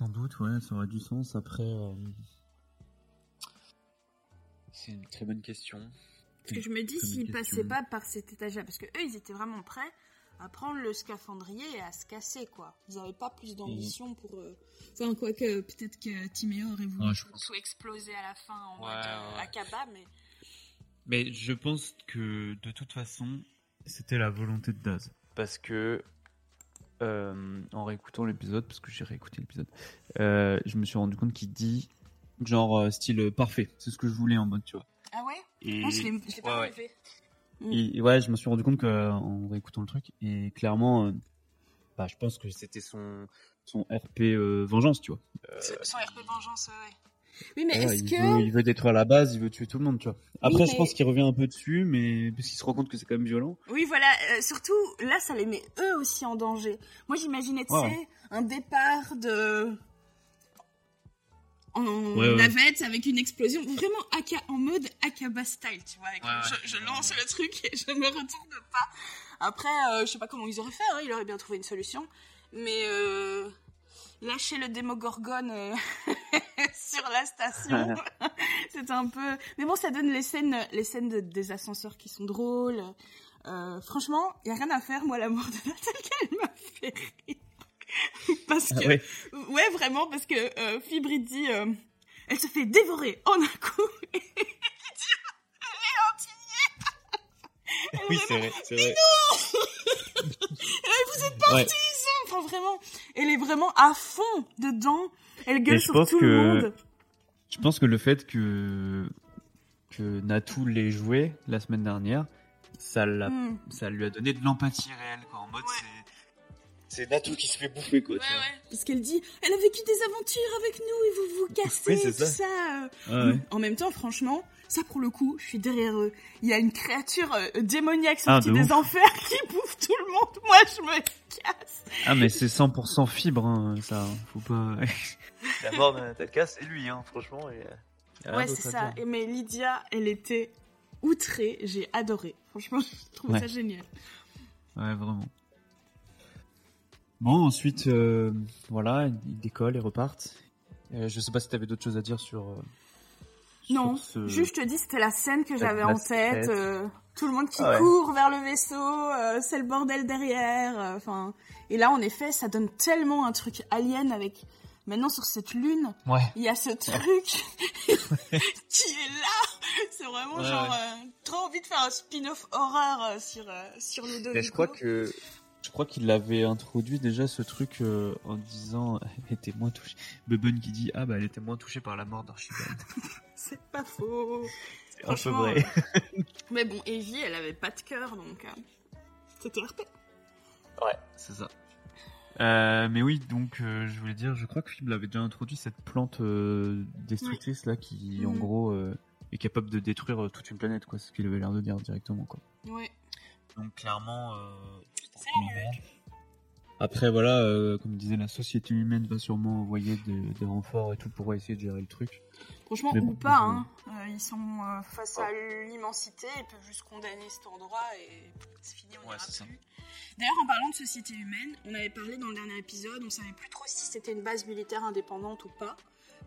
Speaker 1: sans doute, ouais, ça aurait du sens. Après, euh, c'est une très bonne question.
Speaker 2: Parce que je me dis s'ils passaient pas par cet étage-là, parce que eux ils étaient vraiment prêts à prendre le scaphandrier et à se casser quoi. Ils avaient pas plus d'ambition pour. euh, Enfin quoi que peut-être que Timéo aurait voulu
Speaker 1: Ouais, pense.
Speaker 2: tout exploser à la fin en
Speaker 1: Ouais,
Speaker 2: mode euh,
Speaker 1: ouais.
Speaker 2: Akaba, mais
Speaker 1: Mais je pense que de toute façon, c'était la volonté de Daz. Parce que, euh, en réécoutant l'épisode, parce que j'ai réécouté l'épisode, euh, je me suis rendu compte qu'il dit, genre, euh, style parfait. C'est ce que je voulais en mode, tu vois.
Speaker 2: ah ouais?
Speaker 1: Et...
Speaker 2: Moi je l'ai pas
Speaker 1: Ouais,
Speaker 2: relevé.
Speaker 1: Et- ouais, je me suis rendu compte que, euh, en réécoutant le truc, et clairement, bah, je pense que c'était son, son RP vengeance, tu vois.
Speaker 2: Sans RP vengeance, ouais. Oui mais
Speaker 1: Ouais,
Speaker 2: est-ce
Speaker 1: il,
Speaker 2: que
Speaker 1: veut, il veut détruire la base, il veut tuer tout le monde, tu vois. Après, je
Speaker 2: mais-
Speaker 1: pense qu'il revient un peu dessus, mais parce qu'il se rend compte que c'est quand même violent.
Speaker 2: Oui, voilà, euh, surtout, là, ça les met eux aussi en danger. Moi, j'imaginais, tu
Speaker 1: Ouais,
Speaker 2: sais, un départ de... En
Speaker 1: ouais.
Speaker 2: navette avec une explosion, vraiment aka- en mode Akaba style, tu vois. avec
Speaker 1: Ouais,
Speaker 2: je, je lance le truc et je me retourne pas. Après, euh, je sais pas comment ils auraient fait, hein, ils auraient bien trouvé une solution. Mais euh, lâcher le démogorgone euh, sur la station, c'est un peu... Mais bon, ça donne les scènes, les scènes de- des ascenseurs qui sont drôles. Euh, franchement, il y a rien à faire. Moi, la mort de Nathalie, elle m'a fait rire. parce que,
Speaker 1: Ah ouais.
Speaker 2: ouais. vraiment, parce que euh, Fibre, il dit, euh, Elle se fait dévorer en un coup. Elle est
Speaker 1: Oui, c'est vrai, c'est vrai.
Speaker 2: vous êtes partis, Enfin, vraiment, elle est vraiment à fond dedans. Elle gueule sur tout
Speaker 1: que-
Speaker 2: le monde.
Speaker 1: Je pense que le fait que que Natou l'ait joué la semaine dernière, ça l'a,
Speaker 2: Hmm.
Speaker 1: ça lui a donné de l'empathie réelle, quoi. En mode,
Speaker 2: Ouais.
Speaker 1: c'est c'est Natou qui se fait bouffer, quoi.
Speaker 2: Ouais,
Speaker 1: tu vois.
Speaker 2: ouais. Parce qu'elle dit, elle a vécu des aventures avec nous et vous vous cassez,
Speaker 1: Oui, c'est
Speaker 2: tout
Speaker 1: ça.
Speaker 2: ça.
Speaker 1: Ouais, ouais.
Speaker 2: En même temps, franchement, ça pour le coup, je suis derrière eux. Il y a une créature euh, démoniaque
Speaker 1: Ah,
Speaker 2: sortie
Speaker 1: de
Speaker 2: des
Speaker 1: ouf.
Speaker 2: enfers qui bouffe tout le monde. Moi, je me casse.
Speaker 1: Ah mais c'est 100% fibre, hein, ça. Faut pas. La mort de Natalka, c'est lui, hein, franchement. Et, euh,
Speaker 2: Ouais, c'est ça. Et mais Lydia, elle était outrée. J'ai adoré. Franchement, je trouve
Speaker 1: Ouais.
Speaker 2: ça génial.
Speaker 1: Ouais, vraiment. Bon, ensuite, euh, voilà, ils décollent et repartent. Euh, je sais pas si t'avais d'autres choses à dire sur. euh, sur
Speaker 2: Non,
Speaker 1: ce-
Speaker 2: juste je te dis, c'était la scène que j'avais en tête. euh, tout le monde qui
Speaker 1: Ah ouais.
Speaker 2: court vers le vaisseau, euh, c'est le bordel derrière. euh, Enfin, et là, en effet, ça donne tellement un truc alien avec. Maintenant, sur cette lune,
Speaker 1: Ouais.
Speaker 2: il y a ce truc qui est là. C'est vraiment genre euh, trop envie de faire un spin-off horreur euh, sur euh, sur Ludovico.
Speaker 1: Mais je crois que. Je crois qu'il avait introduit déjà ce truc euh, en disant elle était moins touchée. Bubun qui dit ah bah elle était moins touchée par la mort d'Archibald.
Speaker 2: c'est pas faux.
Speaker 1: C'est un peu
Speaker 2: Franchement,
Speaker 1: vrai.
Speaker 2: Mais bon, Evie, elle avait pas de cœur, donc euh, c'était RP.
Speaker 1: Ouais, c'est ça. Euh, mais oui, donc euh, je voulais dire, je crois que Fib avait déjà introduit cette plante euh, destructrice là qui en
Speaker 2: Mhm.
Speaker 1: gros euh, est capable de détruire euh, toute une planète quoi, ce qu'il avait l'air de dire directement quoi.
Speaker 2: Ouais.
Speaker 1: Donc clairement. euh. Après voilà, euh, comme disait la société humaine va sûrement envoyer des, des renforts et tout pour essayer de gérer le truc.
Speaker 2: Franchement,
Speaker 1: Mais
Speaker 2: ou
Speaker 1: bon,
Speaker 2: pas, hein. Euh, ils sont euh, face à l'immensité, ils peuvent juste condamner cet endroit et c'est fini, on
Speaker 1: Ouais,
Speaker 2: plus. D'ailleurs, en parlant de société humaine, on avait parlé dans le dernier épisode, on savait plus trop si c'était une base militaire indépendante ou pas.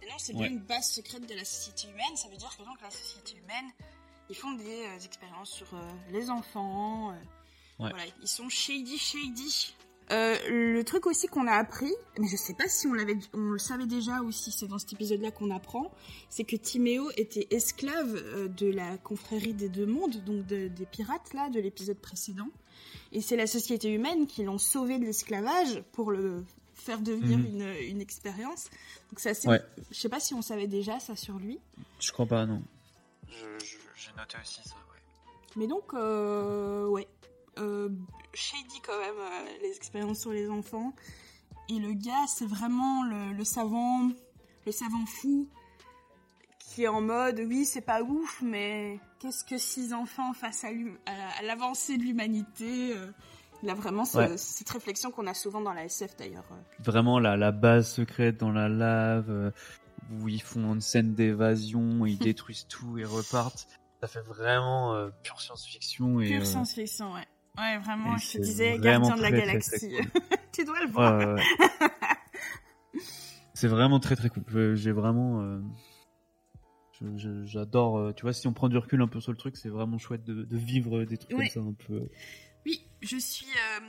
Speaker 2: Et non, c'est bien
Speaker 1: Ouais.
Speaker 2: une base secrète de la société humaine, ça veut dire que donc la société humaine, ils font des euh, expériences sur euh, les enfants. euh,
Speaker 1: Ouais.
Speaker 2: Voilà, ils sont shady, shady. Le truc aussi qu'on a appris, mais je sais pas si on l'avait, on le savait déjà ou si c'est dans cet épisode-là qu'on apprend, c'est que Timéo était esclave de la confrérie des deux mondes, donc de- des pirates là, de l'épisode précédent. Et c'est la société humaine qui l'ont sauvé de l'esclavage pour le faire devenir
Speaker 1: Mhm.
Speaker 2: une, une expérience. Donc ça, c'est,
Speaker 1: Ouais.
Speaker 2: je sais pas si on savait déjà ça sur lui.
Speaker 1: Je crois pas non. J'ai noté aussi ça. Ouais.
Speaker 2: Mais donc, euh, ouais. Euh, shady quand même, euh, les expériences sur les enfants. Et le gars, c'est vraiment le, le savant, le savant fou, qui est en mode, oui, c'est pas ouf, mais qu'est-ce que six enfants face à, l'avancée de l'humanité euh, Il a vraiment ce-
Speaker 1: Ouais.
Speaker 2: cette réflexion qu'on a souvent dans la SF d'ailleurs.
Speaker 1: Vraiment la, la base secrète dans la lave euh, où ils font une scène d'évasion, ils détruisent tout et repartent. Ça fait vraiment euh, pure science-fiction et
Speaker 2: Pure
Speaker 1: euh,
Speaker 2: science-fiction, ouais. Ouais, vraiment, je te disais, gardien de la
Speaker 1: très, très,
Speaker 2: galaxie. tu dois le voir.
Speaker 1: ouais, ouais. c'est vraiment très très cool. Je- J'ai vraiment. euh, J'adore. euh, tu vois, si on prend du recul un peu sur le truc, c'est vraiment chouette de, de vivre des trucs
Speaker 2: Ouais.
Speaker 1: comme ça un peu.
Speaker 2: Oui, je suis. euh,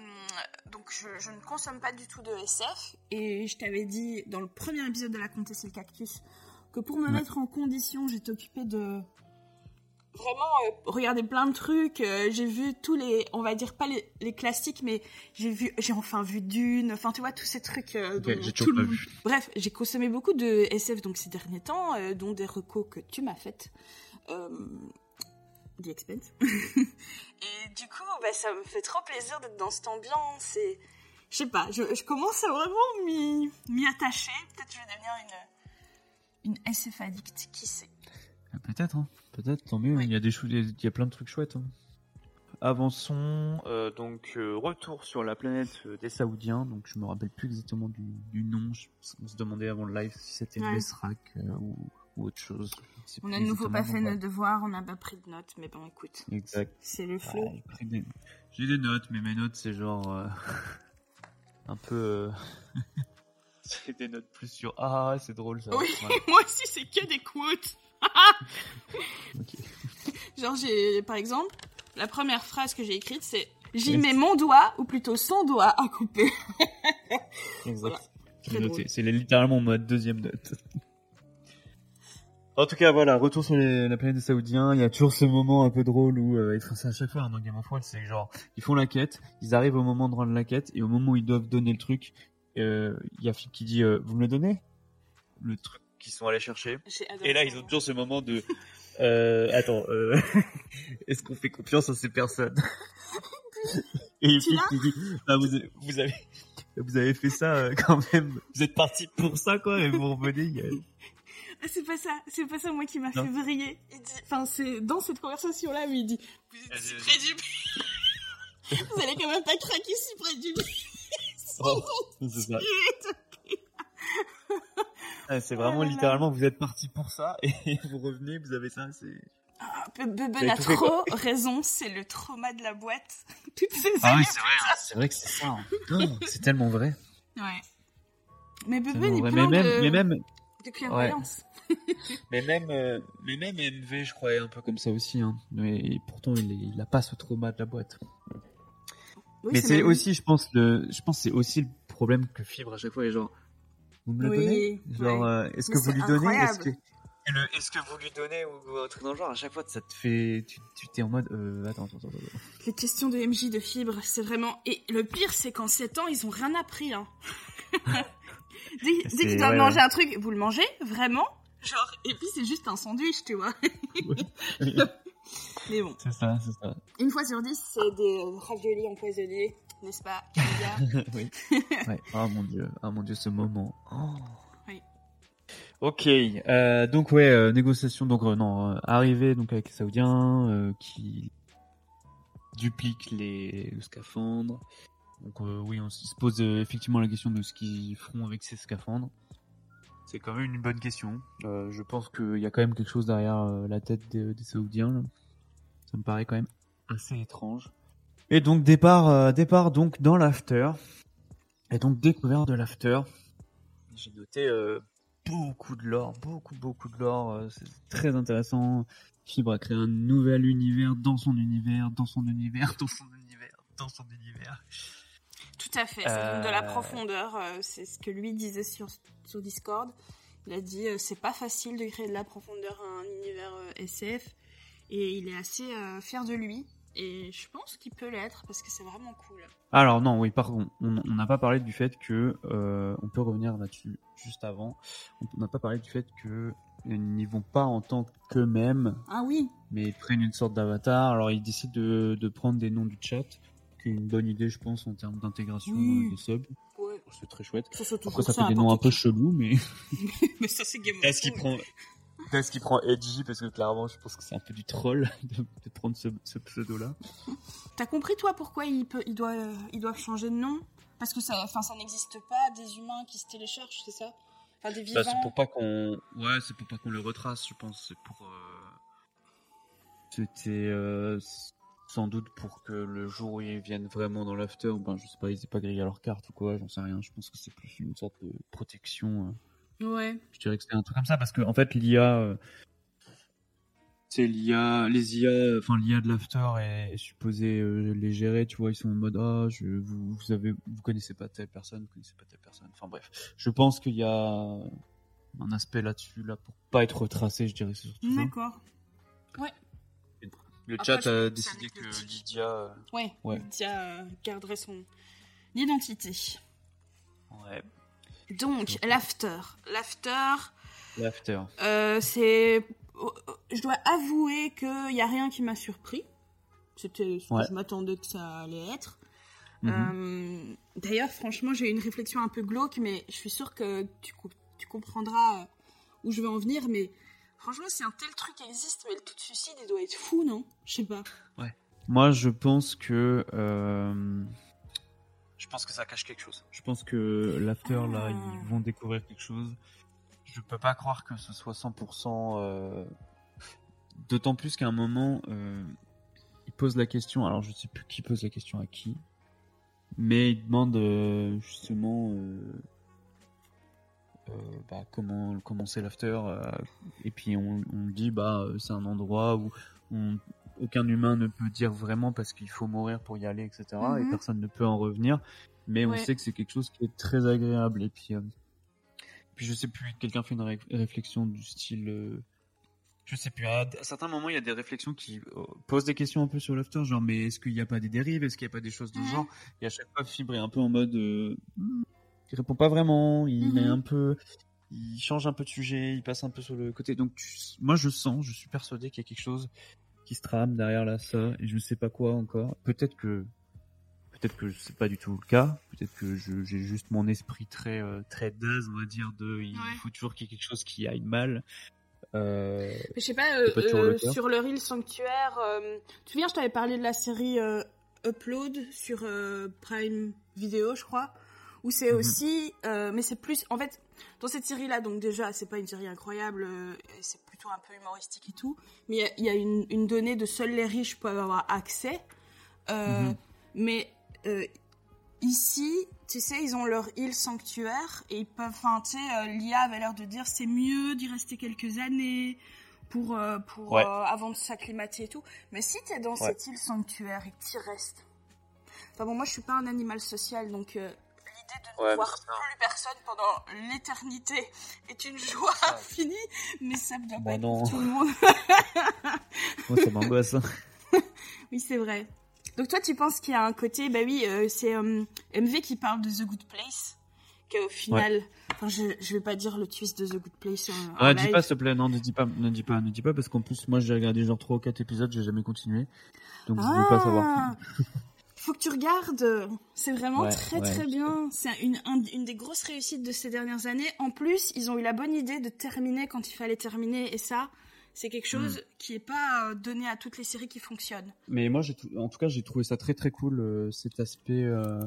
Speaker 2: donc, je, je ne consomme pas du tout de SF. Et je t'avais dit dans le premier épisode de La Comtesse et le Cactus que pour me
Speaker 1: Ouais.
Speaker 2: mettre en condition, j'étais occupée de. Vraiment, euh, regarder plein de trucs. euh, j'ai vu tous les. On va dire pas les, les classiques, mais j'ai vu. J'ai enfin vu Dune. Enfin, tu vois, tous ces trucs. euh, dont
Speaker 1: J'ai
Speaker 2: tout
Speaker 1: toujours
Speaker 2: le
Speaker 1: vu.
Speaker 2: Bref, j'ai consommé beaucoup de SF donc ces derniers temps, euh, dont des recos que tu m'as faites. The Expense. et du coup, bah, ça me fait trop plaisir d'être dans cette ambiance et je sais pas, je, je commence à vraiment m'y m'y attacher. Peut-être que je vais devenir une, une SF addict, qui sait.
Speaker 1: Ah, Peut-être, hein. peut-être, tant mieux.
Speaker 2: Oui.
Speaker 1: Il y a des choses, il y a plein de trucs chouettes. hein. Avançons, euh, donc euh, retour sur la planète euh, des Saoudiens. Donc je me rappelle plus exactement du, du nom. Je- on se demandait avant le live si c'était
Speaker 2: Ouais.
Speaker 1: Mesrak euh, ou, ou autre chose.
Speaker 2: On
Speaker 1: plus
Speaker 2: a de nouveau pas fait nos devoirs, on n'a pas pris de notes, mais bon, écoute.
Speaker 1: Exact.
Speaker 2: c'est le
Speaker 1: Ah,
Speaker 2: flow.
Speaker 1: j'ai des- J'ai des notes, mais mes notes c'est genre euh, un peu. euh, c'est des notes plus sur ah c'est drôle ça.
Speaker 2: Oui.
Speaker 1: Voilà.
Speaker 2: Moi aussi, c'est que des quotes. Genre, j'ai, par exemple, la première phrase que j'ai écrite, c'est J'y mets mon doigt, ou plutôt son doigt, à couper.
Speaker 1: Exact.
Speaker 2: Voilà. Drôle.
Speaker 1: C'est littéralement ma deuxième note. En tout cas, voilà, retour sur les- la planète des Saoudiens. Il y a toujours ce moment un peu drôle où euh, ça à chaque fois hein, dans Game of Thrones. C'est genre, ils font la quête, ils arrivent au moment de rendre la quête, et au moment où ils doivent donner le truc, euh, il y a Philippe qui dit euh, Vous me le donnez? Le truc qu'ils sont allés chercher. Et là, ils ont toujours ce moment de euh, Attends, euh, est-ce qu'on fait confiance à ces personnes Et Philippe qui dit Ah, vous, vous, avez, vous avez fait ça euh, quand même. Vous êtes parti pour ça, quoi, et vous revenez. Il
Speaker 2: c'est pas ça, c'est pas ça moi qui m'a fait briller. Il dit, enfin c'est dans cette conversation là où il dit, vous êtes si près du but. vous allez quand même pas craquer si près du but.
Speaker 1: Oh, c'est ça. Ah, c'est
Speaker 2: Oh
Speaker 1: vraiment littéralement, vous êtes parti pour ça et vous revenez, vous avez ça. C'est
Speaker 2: Ah, a trop raison, c'est le trauma de la boîte. Toutes ces
Speaker 1: ah oui, c'est vrai. C'est vrai que c'est ça. hein. Oh, c'est tellement vrai.
Speaker 2: Ouais. Mais est
Speaker 1: vrai.
Speaker 2: plein
Speaker 1: Mais même,
Speaker 2: de,
Speaker 1: mais même,
Speaker 2: de clairvoyance.
Speaker 1: mais même, euh, mais même MV, je croyais un peu comme ça aussi. Hein. Mais pourtant, il, est- il a pas ce trauma de la boîte.
Speaker 2: Oui,
Speaker 1: mais c'est
Speaker 2: même-
Speaker 1: aussi, je pense, le, je pense, c'est aussi le problème que Fibre à chaque fois est genre, vous me le
Speaker 2: Oui,
Speaker 1: donnez? Genre,
Speaker 2: ouais.
Speaker 1: euh, est-ce que vous lui donnez? Est-ce que, est-ce vous lui donnez ou un truc dans le genre? À chaque fois, ça te fait, tu, tu t'es en mode, euh, attends, attends, attends. attends.
Speaker 2: Les questions de MJ de fibre, c'est vraiment. Et le pire, c'est qu'en 7 ans, ils ont rien appris. Hein. dès dès qu'ils doivent
Speaker 1: ouais,
Speaker 2: manger
Speaker 1: ouais.
Speaker 2: un truc, vous le mangez Vraiment? Genre, et puis c'est juste un sandwich, tu vois. Mais bon,
Speaker 1: c'est ça, c'est ça.
Speaker 2: une fois sur 10, c'est des raviolis empoisonnés, n'est-ce pas,
Speaker 1: oui. Ouais. Oh mon dieu, oh mon dieu, ce moment. Oh.
Speaker 2: Oui.
Speaker 1: Ok, euh, donc ouais, euh, négociation, donc euh, non, euh, arrivée donc avec les Saoudiens euh, qui dupliquent les le scaphandre. Donc euh, oui, on se pose euh, effectivement la question de ce qu'ils feront avec ces scaphandres. C'est quand même une bonne question. Euh, je pense qu'il y a quand même quelque chose derrière la tête des, des Saoudiens. là. Ça me paraît quand même assez étrange. Et donc départ, euh, départ donc dans l'after. Et donc découverte de l'after. J'ai noté euh, beaucoup de lore, beaucoup beaucoup de lore. euh, c'est très intéressant. Fibre a créé un nouvel univers dans son univers, dans son univers, dans son univers, dans son univers.
Speaker 2: Tout à fait, ça donne de la
Speaker 1: Euh.
Speaker 2: profondeur. euh, c'est ce que lui disait sur, sur Discord. Il a dit euh, c'est pas facile de créer de la profondeur à un univers SF. Et il est assez fier de lui. Et je pense qu'il peut l'être parce que c'est vraiment cool.
Speaker 1: Alors non, oui, par contre, on on n'a pas parlé du fait que euh, on peut revenir là-dessus juste avant. On n'a pas parlé du fait que ils n'y vont pas en tant qu'eux-mêmes,
Speaker 2: Ah oui,
Speaker 1: mais ils prennent une sorte d'avatar. Alors ils décident de, de prendre des noms du chat, qui est une bonne idée, je pense, en termes d'intégration
Speaker 2: Oui.
Speaker 1: euh, des subs.
Speaker 2: ouais.
Speaker 1: C'est très chouette. Après, ça
Speaker 2: ça,
Speaker 1: fait des noms un peu
Speaker 2: qui.
Speaker 1: chelous, mais
Speaker 2: Mais ça, c'est Game of
Speaker 1: est-ce qu'il
Speaker 2: Thrones.
Speaker 1: prend est-ce qu'il prend Edgy parce que clairement, je pense que c'est un peu du troll de, de prendre ce, ce pseudo-là.
Speaker 2: T'as compris, toi, pourquoi il peut, il doit, ils doivent changer de nom? Parce que ça, enfin, ça n'existe pas, des humains qui se téléchargent, c'est ça? Enfin, des vivants.
Speaker 1: Bah, c'est pour pas qu'on. Ouais, c'est pour pas qu'on le retrace, je pense. C'est pour. euh, C'était euh, sans doute pour que le jour où ils viennent vraiment dans l'after, ben je sais pas, ils aient pas grillé leur carte ou quoi, j'en sais rien. Je pense que c'est plus une sorte de protection. euh.
Speaker 2: Ouais.
Speaker 1: Je dirais que c'est un truc comme ça parce que en fait l'IA. euh, c'est l'IA, les IA, enfin l'IA de l'after est, est supposée euh, les gérer, tu vois, ils sont en mode ah, je, vous, vous avez, vous connaissez pas telle personne, vous connaissez pas telle personne. Enfin bref, je pense qu'il y a un aspect là-dessus là pour pas être retracé, je dirais.
Speaker 2: D'accord.
Speaker 1: Le
Speaker 2: Après,
Speaker 1: chat a décidé que
Speaker 2: que-
Speaker 1: Lydia, euh,
Speaker 2: Ouais.
Speaker 1: Ouais.
Speaker 2: Lydia euh, garderait son identité.
Speaker 1: ouais,
Speaker 2: Donc, l'after. L'after,
Speaker 1: l'after.
Speaker 2: euh, c'est. oh, oh, Je dois avouer qu'il n'y a rien qui m'a surpris. C'était ce que
Speaker 1: Ouais.
Speaker 2: je m'attendais que ça allait être.
Speaker 1: Mhm.
Speaker 2: Euh, D'ailleurs, franchement, j'ai eu une réflexion un peu glauque, mais je suis sûre que tu, co- tu comprendras où je veux en venir. Mais franchement, si un tel truc existe, mais le taux de suicide, il doit être fou, non? Je sais pas.
Speaker 1: Moi, je pense que euh, je pense que ça cache quelque chose. Je pense que l'after là,
Speaker 2: Ah.
Speaker 1: ils vont découvrir quelque chose. Je peux pas croire que ce soit 100%. euh, D'autant plus qu'à un moment, euh, il pose la question. Alors, je sais plus qui pose la question à qui, mais il demande euh, justement. Euh, bah, comment comment c'est l'after euh, et puis on, on dit bah euh, c'est un endroit où on, aucun humain ne peut dire vraiment parce qu'il faut mourir pour y aller etc et
Speaker 2: Mhm.
Speaker 1: personne ne peut en revenir mais on sait que c'est quelque chose qui est très agréable et puis euh, puis je sais plus quelqu'un fait une ré- réflexion du style euh, je sais plus. À certains moments, il y a des réflexions qui euh, posent des questions un peu sur l'after, genre mais est-ce qu'il n'y a pas des dérives, est-ce qu'il n'y a pas des choses de genre? Et à chaque fois, Fibre est un peu en mode, il répond pas vraiment, il est un peu, il change un peu de sujet, il passe un peu sur le côté. Donc moi, je sens, je suis persuadé qu'il y a quelque chose qui se trame derrière là ça, et je ne sais pas quoi encore. Peut-être que peut-être que c'est pas du tout le cas. Peut-être que j'ai juste mon esprit très euh, très daze, on va dire, de il faut toujours qu'il y ait quelque chose qui aille mal.
Speaker 2: Euh, je sais pas, euh, euh, sur le Reel Sanctuaire, tu te souviens, je t'avais parlé de la série Upload sur Prime Video, je crois, où c'est mhm. aussi, mais c'est plus, en fait, dans cette série-là, donc déjà, c'est pas une série incroyable, c'est plutôt un peu humoristique et tout, mais il y, a une, une, donnée de seuls les riches peuvent avoir accès, mhm. mais ici, tu sais, ils ont leur île sanctuaire et ils peuvent, enfin, tu sais, euh, l'IA avait l'air de dire c'est mieux d'y rester quelques années pour, euh, pour euh, avant de s'acclimater et tout. Mais si tu es dans cette île sanctuaire et que tu restes, enfin bon, moi je suis pas un animal social, donc l'idée de ne voir plus personne pendant l'éternité est une joie infinie, mais ça ne doit pas être tout le monde.
Speaker 1: Moi, ça m'angoisse.
Speaker 2: Oui, c'est vrai. Donc toi, tu penses qu'il y a un côté, bah oui, euh, c'est euh, MV qui parle de The Good Place, qu'au final, enfin, je, je vais pas dire le twist de The Good Place. En,
Speaker 1: ah, dis pas s'il te plaît, non, ne dis pas, ne dis pas, ne dis pas, parce qu'en plus, moi, j'ai regardé genre 3 ou 4 épisodes, j'ai jamais continué, donc je veux pas savoir.
Speaker 2: Faut que tu regardes, c'est vraiment très très bien. C'est une, une des grosses réussites de ces dernières années. En plus, ils ont eu la bonne idée de terminer quand il fallait terminer, et ça, c'est quelque chose hmm. qui est pas euh, donné à toutes les séries qui fonctionnent.
Speaker 1: Mais moi, en tout cas, j'ai trouvé ça très très cool euh, cet aspect euh,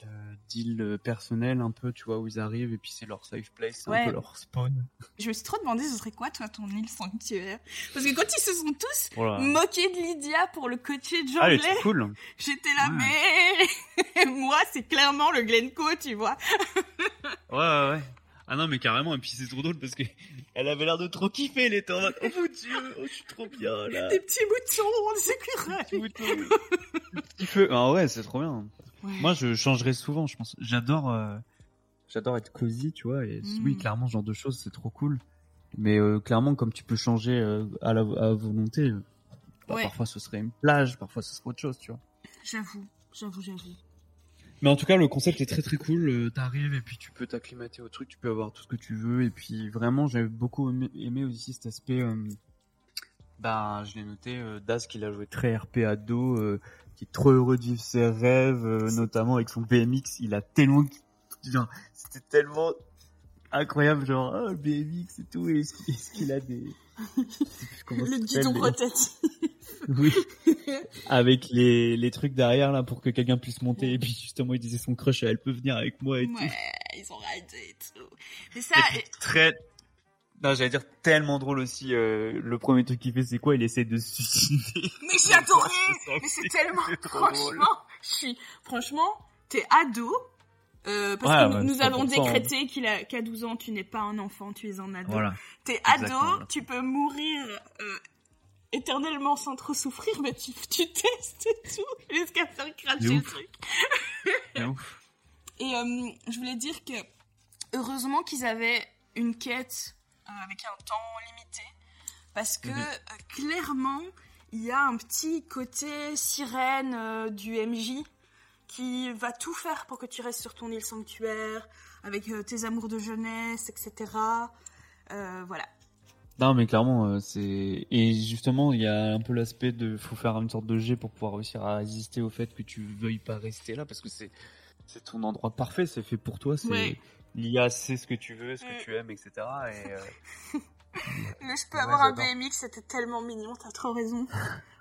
Speaker 1: de deal personnel un peu, tu vois, où ils arrivent et puis c'est leur safe place, c'est un peu leur spawn.
Speaker 2: Je me suis trop demandé ce serait quoi toi ton île sanctuaire? Parce que quand ils se sont tous moqués de Lydia pour le côté de
Speaker 1: ah, cool.
Speaker 2: j'étais là mais moi c'est clairement le Glencoe, tu vois.
Speaker 1: ouais ouais ouais. Ah non, mais carrément, et puis c'est trop drôle parce que elle avait l'air de trop kiffer, elle était en mode, oh mon dieu, oh, je suis trop bien là.
Speaker 2: Des petits moutons, des écureuils. Des
Speaker 1: petits moutons. Ah ouais, c'est trop bien. Moi, je changerais souvent, je pense. J'adore, euh, j'adore être cosy, tu vois, et oui, mm. clairement, ce genre de choses, c'est trop cool. Mais euh, clairement, comme tu peux changer euh, à la à volonté, bah, parfois ce serait une plage, parfois ce serait autre chose, tu vois.
Speaker 2: J'avoue, j'avoue, j'avoue.
Speaker 1: Mais en tout cas, le concept est très très cool. T'arrives et puis tu peux t'acclimater au truc, tu peux avoir tout ce que tu veux. Et puis vraiment, j'ai beaucoup aimé, aussi cet aspect. Euh, bah, je l'ai noté, euh, Das qu'il a joué très RP ado, euh, qui est trop heureux de vivre ses rêves, notamment avec son BMX. Il a tellement, c'était tellement incroyable, genre oh, BMX et tout. Est-ce qu'il a des
Speaker 2: le guidon rotatif.
Speaker 1: Oui. avec les, les trucs derrière là pour que quelqu'un puisse monter et puis justement il disait son crush elle peut venir avec moi et
Speaker 2: ouais, ils ont raidé et tout. Mais ça
Speaker 1: très non, j'allais dire tellement drôle aussi. Euh, le premier truc qu'il fait, c'est quoi? Il essaie de se suicider.
Speaker 2: Mais j'ai adoré. Mais c'est tellement. Franchement, je suis. Franchement, t'es ado. Euh, parce que nous, avons décrété qu'il a qu'à 12 ans, tu n'es pas un enfant, tu es un ado. Voilà. T'es ado, tu peux mourir euh, éternellement sans trop souffrir, mais tu, tu testes tout jusqu'à faire cracher le truc. Et je voulais dire que heureusement qu'ils avaient une quête avec un temps limité, parce que mhm. euh, clairement, il y a un petit côté sirène du MJ qui va tout faire pour que tu restes sur ton île sanctuaire, avec tes amours de jeunesse, etc. voilà.
Speaker 1: Non, mais clairement, euh, c'est et justement, il y a un peu l'aspect de faut faire une sorte de jet pour pouvoir réussir à résister au fait que tu veuilles pas rester là parce que c'est c'est ton endroit parfait, c'est fait pour toi, c'est l'IA sait ce que tu veux, ce que tu aimes, etc. Et euh,
Speaker 2: Mais je peux avoir un BMX, c'était tellement mignon, t'as trop raison.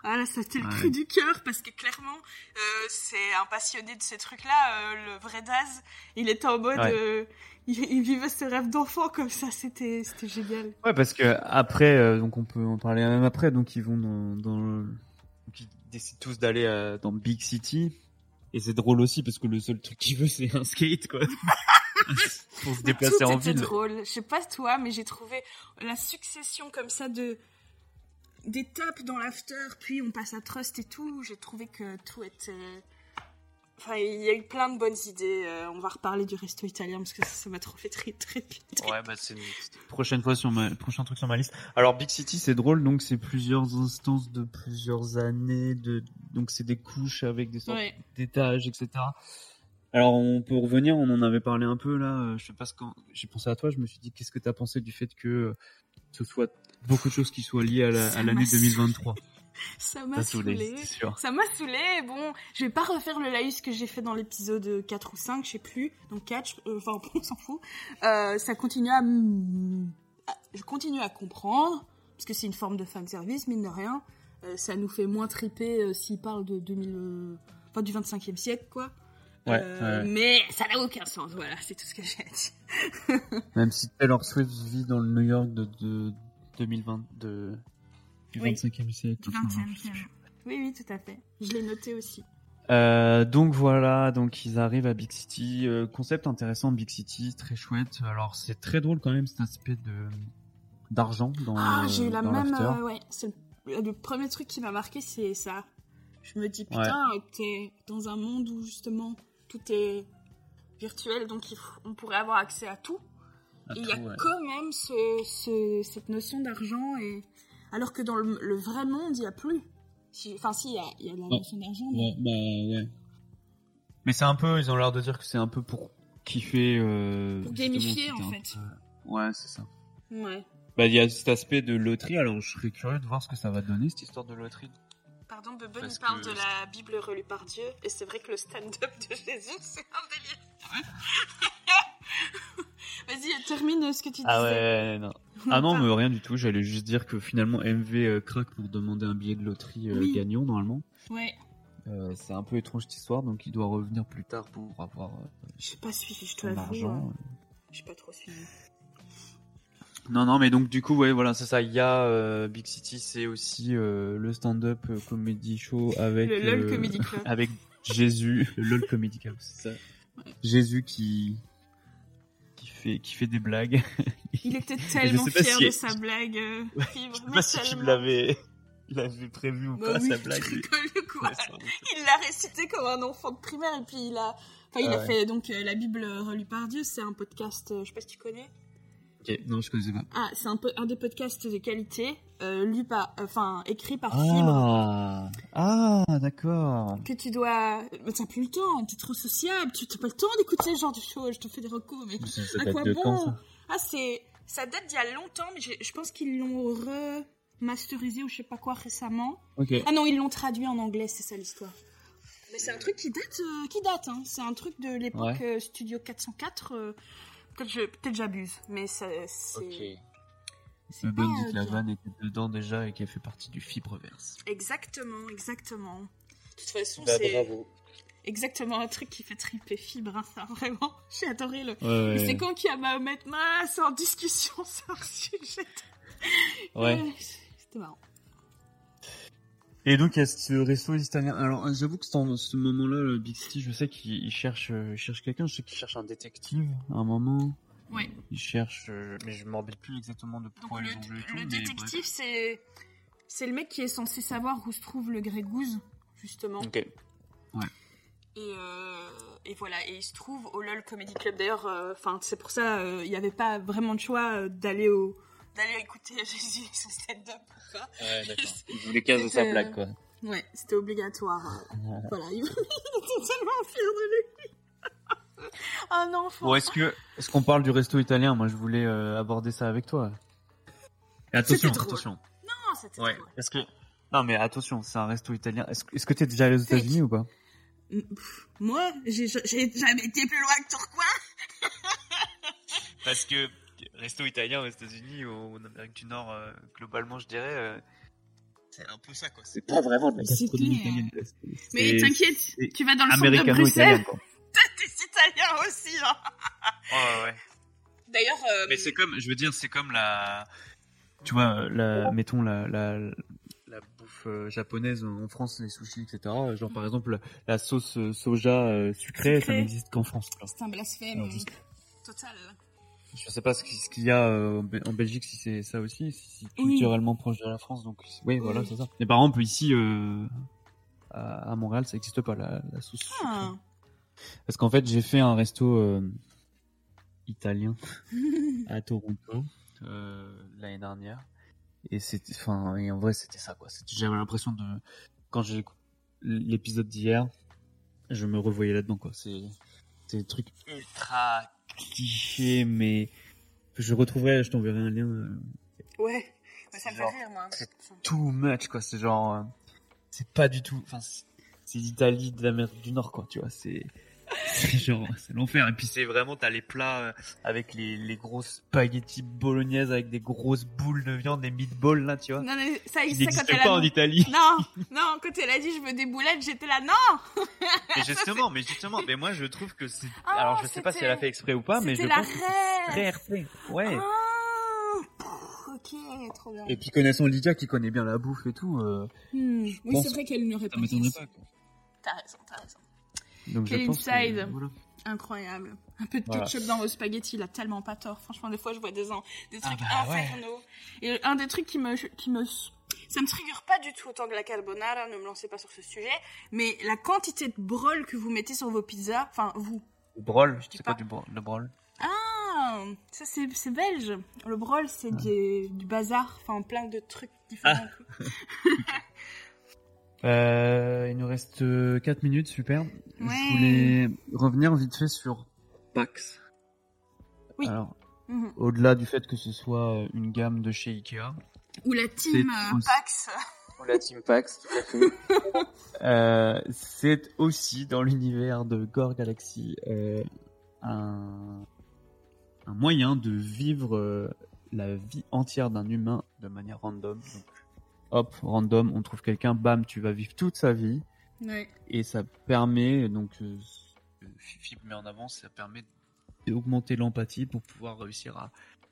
Speaker 2: Ah là, c'était le cri du cœur parce que clairement, euh, c'est un passionné de ces trucs-là. Euh, le vrai Daz, il était en mode, euh, il, vivait ce rêve d'enfant comme ça, c'était c'était génial.
Speaker 1: Ouais, parce que après, euh, donc on peut en parler même après. Donc ils vont dans, dans ils décident tous d'aller euh, dans Big City. Et c'est drôle aussi parce que le seul truc qu'il veut, c'est un skate, quoi. pour se déplacer en ville.
Speaker 2: C'est drôle. Je sais pas toi, mais j'ai trouvé la succession comme ça de d'étapes dans l'after, puis on passe à Trust et tout. J'ai trouvé que tout était Enfin, il y a eu plein de bonnes idées. Euh, on va reparler du resto italien parce que ça m'a trop fait très très vite.
Speaker 1: Ouais, bah c'est une prochaine fois sur ma prochain truc sur ma liste. Alors Big City, c'est drôle, donc c'est plusieurs instances de plusieurs années, de donc c'est des couches avec des sortes d'étages, etc. Alors on peut revenir, on en avait parlé un peu là. Euh, je sais pas ce quand j'ai pensé à toi, je me suis dit qu'est-ce que tu as pensé du fait que ce soit beaucoup de choses qui soient liées à l'année 2023.
Speaker 2: ça m'a saoulé. Ça m'a saoulé. Bon, je vais pas refaire le laïus que j'ai fait dans l'épisode 4 ou 5, je sais plus. Donc 4, euh, enfin, on s'en fout. Euh, ça continue à, Je continue à comprendre, parce que c'est une forme de fan service, mine de rien. Euh, ça nous fait moins triper s'il parle de 2000... Enfin, du 25e siècle, quoi. Ouais, Mais ça n'a aucun sens, voilà, c'est tout ce que j'ai à dire.
Speaker 1: Même si Taylor Swift vit dans le New York de, de 2022 du 25e siècle.
Speaker 2: Oui, oui, tout à fait. Je l'ai noté aussi.
Speaker 1: Euh, donc voilà, donc ils arrivent à Big City. Euh, concept intéressant, Big City, très chouette. Alors c'est très drôle quand même cet aspect de d'argent dans.
Speaker 2: Ah, j'ai eu la même. Euh, ouais, c'est le, premier truc qui m'a marqué, c'est ça. Je me dis putain, t'es dans un monde où justement tout est virtuel, donc on pourrait avoir accès à tout. et il y a quand même ce, cette notion d'argent et alors que dans le, vrai monde, il n'y a plus. Enfin, si, il y a, y a la notion d'argent.
Speaker 1: Mais... Ouais, bah, ouais. Mais c'est un peu, ils ont l'air de dire que c'est un peu pour kiffer. Euh,
Speaker 2: pour gamifier, en fait.
Speaker 1: Ouais, c'est ça.
Speaker 2: Ouais.
Speaker 1: Bah, il y a cet aspect de loterie, alors je serais curieux de voir ce que ça va donner, cette histoire de loterie.
Speaker 2: Pardon, Bubble nous parle de la Bible relue par Dieu, et c'est vrai que le stand-up de Jésus, c'est un délire. Vas-y, termine ce que tu disais.
Speaker 1: Ah ouais, non. Ah non, mais rien du tout. J'allais juste dire que finalement MV euh, craque pour demander un billet de loterie euh, gagnant normalement.
Speaker 2: Ouais.
Speaker 1: Euh, c'est un peu étrange cette histoire, donc il doit revenir plus tard pour avoir.
Speaker 2: J'ai pas suivi, je te l'avoue. Hein. J'ai pas trop suivi.
Speaker 1: Non, non, mais donc du coup, ouais, voilà, c'est ça. Il y a Big City, c'est aussi le stand-up comedy show avec
Speaker 2: le LOL Comedy Club.
Speaker 1: avec Jésus, le LOL Comedy Club, c'est ça. Jésus qui qui fait des blagues.
Speaker 2: Il était tellement fier de sa blague. Euh,
Speaker 1: je sais pas si l'avait il avait prévu ou bah pas sa blague.
Speaker 2: Quoi. il l'a récité comme un enfant de primaire et puis il a, enfin, il a fait donc euh, la Bible relue par Dieu. C'est un podcast, euh, je sais pas si tu connais.
Speaker 1: Ok, non, je connaissais pas.
Speaker 2: Ah, c'est un, peu, un des podcasts de qualité, euh, lu par, enfin, écrit par
Speaker 1: ah.
Speaker 2: Fibre.
Speaker 1: Ah, d'accord.
Speaker 2: Que tu dois, mais t'as plus le temps, t'es trop sociable, tu t'as pas le temps d'écouter ce genre de choses, je te fais des recours, mais à quoi bon? ah, c'est, ça date d'il y a longtemps, mais je, pense qu'ils l'ont remasterisé ou je sais pas quoi récemment.
Speaker 1: Ok.
Speaker 2: Ah non, ils l'ont traduit en anglais, c'est ça l'histoire. Mais c'est un truc qui date, euh, qui date, hein. C'est un truc de l'époque euh, Studio 404. Peut-être j'abuse, mais c'est.
Speaker 1: Ok. C'est bon dit que la vanne était dedans déjà et qu'elle fait partie du fibreverse.
Speaker 2: Exactement, exactement. De toute façon, bah, c'est. Bravo. Exactement un truc qui fait triper fibre, hein, ça, vraiment. J'ai adoré le. C'est quand qu'il y a Mahomet Mas en discussion sur un sujet.
Speaker 1: Ouais.
Speaker 2: C'était marrant.
Speaker 1: Et donc il y a ce resto italien. Alors j'avoue que dans ce moment-là, le Big City, je sais qu'il cherche, euh, cherche quelqu'un. Je sais qu'il cherche un détective à un moment.
Speaker 2: Ouais.
Speaker 1: Il cherche, euh, mais je rappelle plus exactement de pourquoi
Speaker 2: ils ont Le, tout, le détective, c'est c'est le mec qui est censé savoir où se trouve le Grégouze, justement.
Speaker 1: Ok. Ouais.
Speaker 2: Et, euh, et, voilà, et il se trouve au LOL Comedy Club. D'ailleurs, enfin, c'est pour ça, il n'y avait pas vraiment de choix d'aller au d'aller écouter Jésus son stand-up.
Speaker 1: Ouais, d'accord. Il voulait caser sa blague, quoi.
Speaker 2: Ouais, c'était obligatoire. voilà, il était tellement fier de lui. Ah non,
Speaker 1: Bon, est-ce que est-ce qu'on parle du resto italien? Moi, je voulais euh, aborder ça avec toi. Et attention, attention.
Speaker 2: Non, c'était
Speaker 1: ouais. Est-ce que non, mais attention, c'est un resto italien. Est-ce est-ce que t'es déjà allé aux États-Unis ou pas?
Speaker 2: Moi, j'ai jamais été plus loin que Tourcoing.
Speaker 1: Parce que resto italien aux États-Unis ou en Amérique du Nord, euh, globalement, je dirais. Euh, c'est un peu ça, quoi. C'est pas vraiment de la gastronomie italienne.
Speaker 2: Mais t'inquiète, tu vas dans le centre de Bruxelles. T'es italien aussi, hein.
Speaker 1: Ouais, ouais.
Speaker 2: D'ailleurs. Euh,
Speaker 1: Mais c'est comme, je veux dire, c'est comme la. Tu vois, la, mettons la, la, la bouffe japonaise en France, les sushis, etc. Genre, par exemple, la sauce soja sucrée, ça n'existe qu'en France.
Speaker 2: C'est un blasphème. Total.
Speaker 1: Je sais pas ce qu'il y a euh, en Belgique si c'est ça aussi, si culturellement proche de la France. Donc oui, voilà, c'est ça. Mais par exemple ici, euh, à Montréal, ça n'existe pas la, la sauce sucrée.
Speaker 2: Ah.
Speaker 1: Parce qu'en fait, j'ai fait un resto euh, italien à Toronto euh, l'année dernière. Et c'était, enfin, et en vrai, c'était ça, quoi. C'était- J'avais l'impression de, quand j'ai l'épisode d'hier, je me revoyais là-dedans, quoi. C'est, c'est des trucs ultra clichés, mais je retrouverai, je t'enverrai un lien. euh,
Speaker 2: Ouais. Mais ça me fait rire, moi.
Speaker 1: c'est too much, quoi. C'est genre, euh, c'est pas du tout, enfin, c'est- c'est l'Italie de l'Amérique du Nord, quoi. Tu vois, c'est, c'est genre, c'est l'enfer. Et puis c'est vraiment, t'as les plats euh, avec les, les grosses spaghettis bolognaises avec des grosses boules de viande, des meatballs, là, tu vois.
Speaker 2: Non, mais ça, quand elle
Speaker 1: pas
Speaker 2: a
Speaker 1: en Italie.
Speaker 2: Non, non, quand elle a dit je veux des boulettes, j'étais là, non
Speaker 1: Mais justement, mais justement, mais moi je trouve que c'est.
Speaker 2: Ah,
Speaker 1: Alors je sais pas si elle a fait exprès ou pas, mais je
Speaker 2: la
Speaker 1: pense que c'est très
Speaker 2: rêve
Speaker 1: RP. Ouais.
Speaker 2: Ah, Ok, trop bien.
Speaker 1: Et puis connaissant Lydia qui connaît bien la bouffe et tout, euh,
Speaker 2: Hmm, Oui, c'est vrai qu'elle n'aurait
Speaker 1: ça
Speaker 2: pas
Speaker 1: m'étonnerait
Speaker 2: dit.
Speaker 1: pas. Quoi.
Speaker 2: T'as raison, t'as raison.
Speaker 1: Donc
Speaker 2: Quel
Speaker 1: je pense que-
Speaker 2: inside.
Speaker 1: voilà.
Speaker 2: Incroyable. Un peu de
Speaker 1: Voilà.
Speaker 2: ketchup dans vos spaghettis, il a tellement pas tort. Franchement, des fois, je vois des, en- des
Speaker 1: Ah
Speaker 2: trucs
Speaker 1: bah ouais.
Speaker 2: infernaux. Et un des trucs qui me, qui me, ça me trigger pas du tout autant que la carbonara, ne me lancez pas sur ce sujet, mais la quantité de brol que vous mettez sur vos pizzas, enfin, vous.
Speaker 1: Brol,
Speaker 2: dis
Speaker 1: c'est
Speaker 2: pas.
Speaker 1: quoi du brol, le brol?
Speaker 2: Ah, ça c'est, c'est belge. Le brol, c'est du, du bazar, enfin, plein de trucs différents.
Speaker 1: Ah. Euh, il nous reste 4 minutes, super.
Speaker 2: Ouais.
Speaker 1: Je voulais revenir vite fait sur Pax.
Speaker 2: Oui.
Speaker 1: Alors,
Speaker 2: Mhm.
Speaker 1: au-delà du fait que ce soit euh, une gamme de chez Ikea,
Speaker 2: Ou la team euh,
Speaker 1: aussi-
Speaker 2: Pax.
Speaker 1: la Team Pax, tout à fait. Euh, c'est aussi dans l'univers de Gore Galaxy euh, un, un moyen de vivre euh, la vie entière d'un humain de manière random. Donc, hop, random, on trouve quelqu'un, bam, tu vas vivre toute sa vie.
Speaker 2: Ouais.
Speaker 1: Et ça permet, donc, euh, Fifi met en avant, ça permet d'augmenter l'empathie pour pouvoir réussir à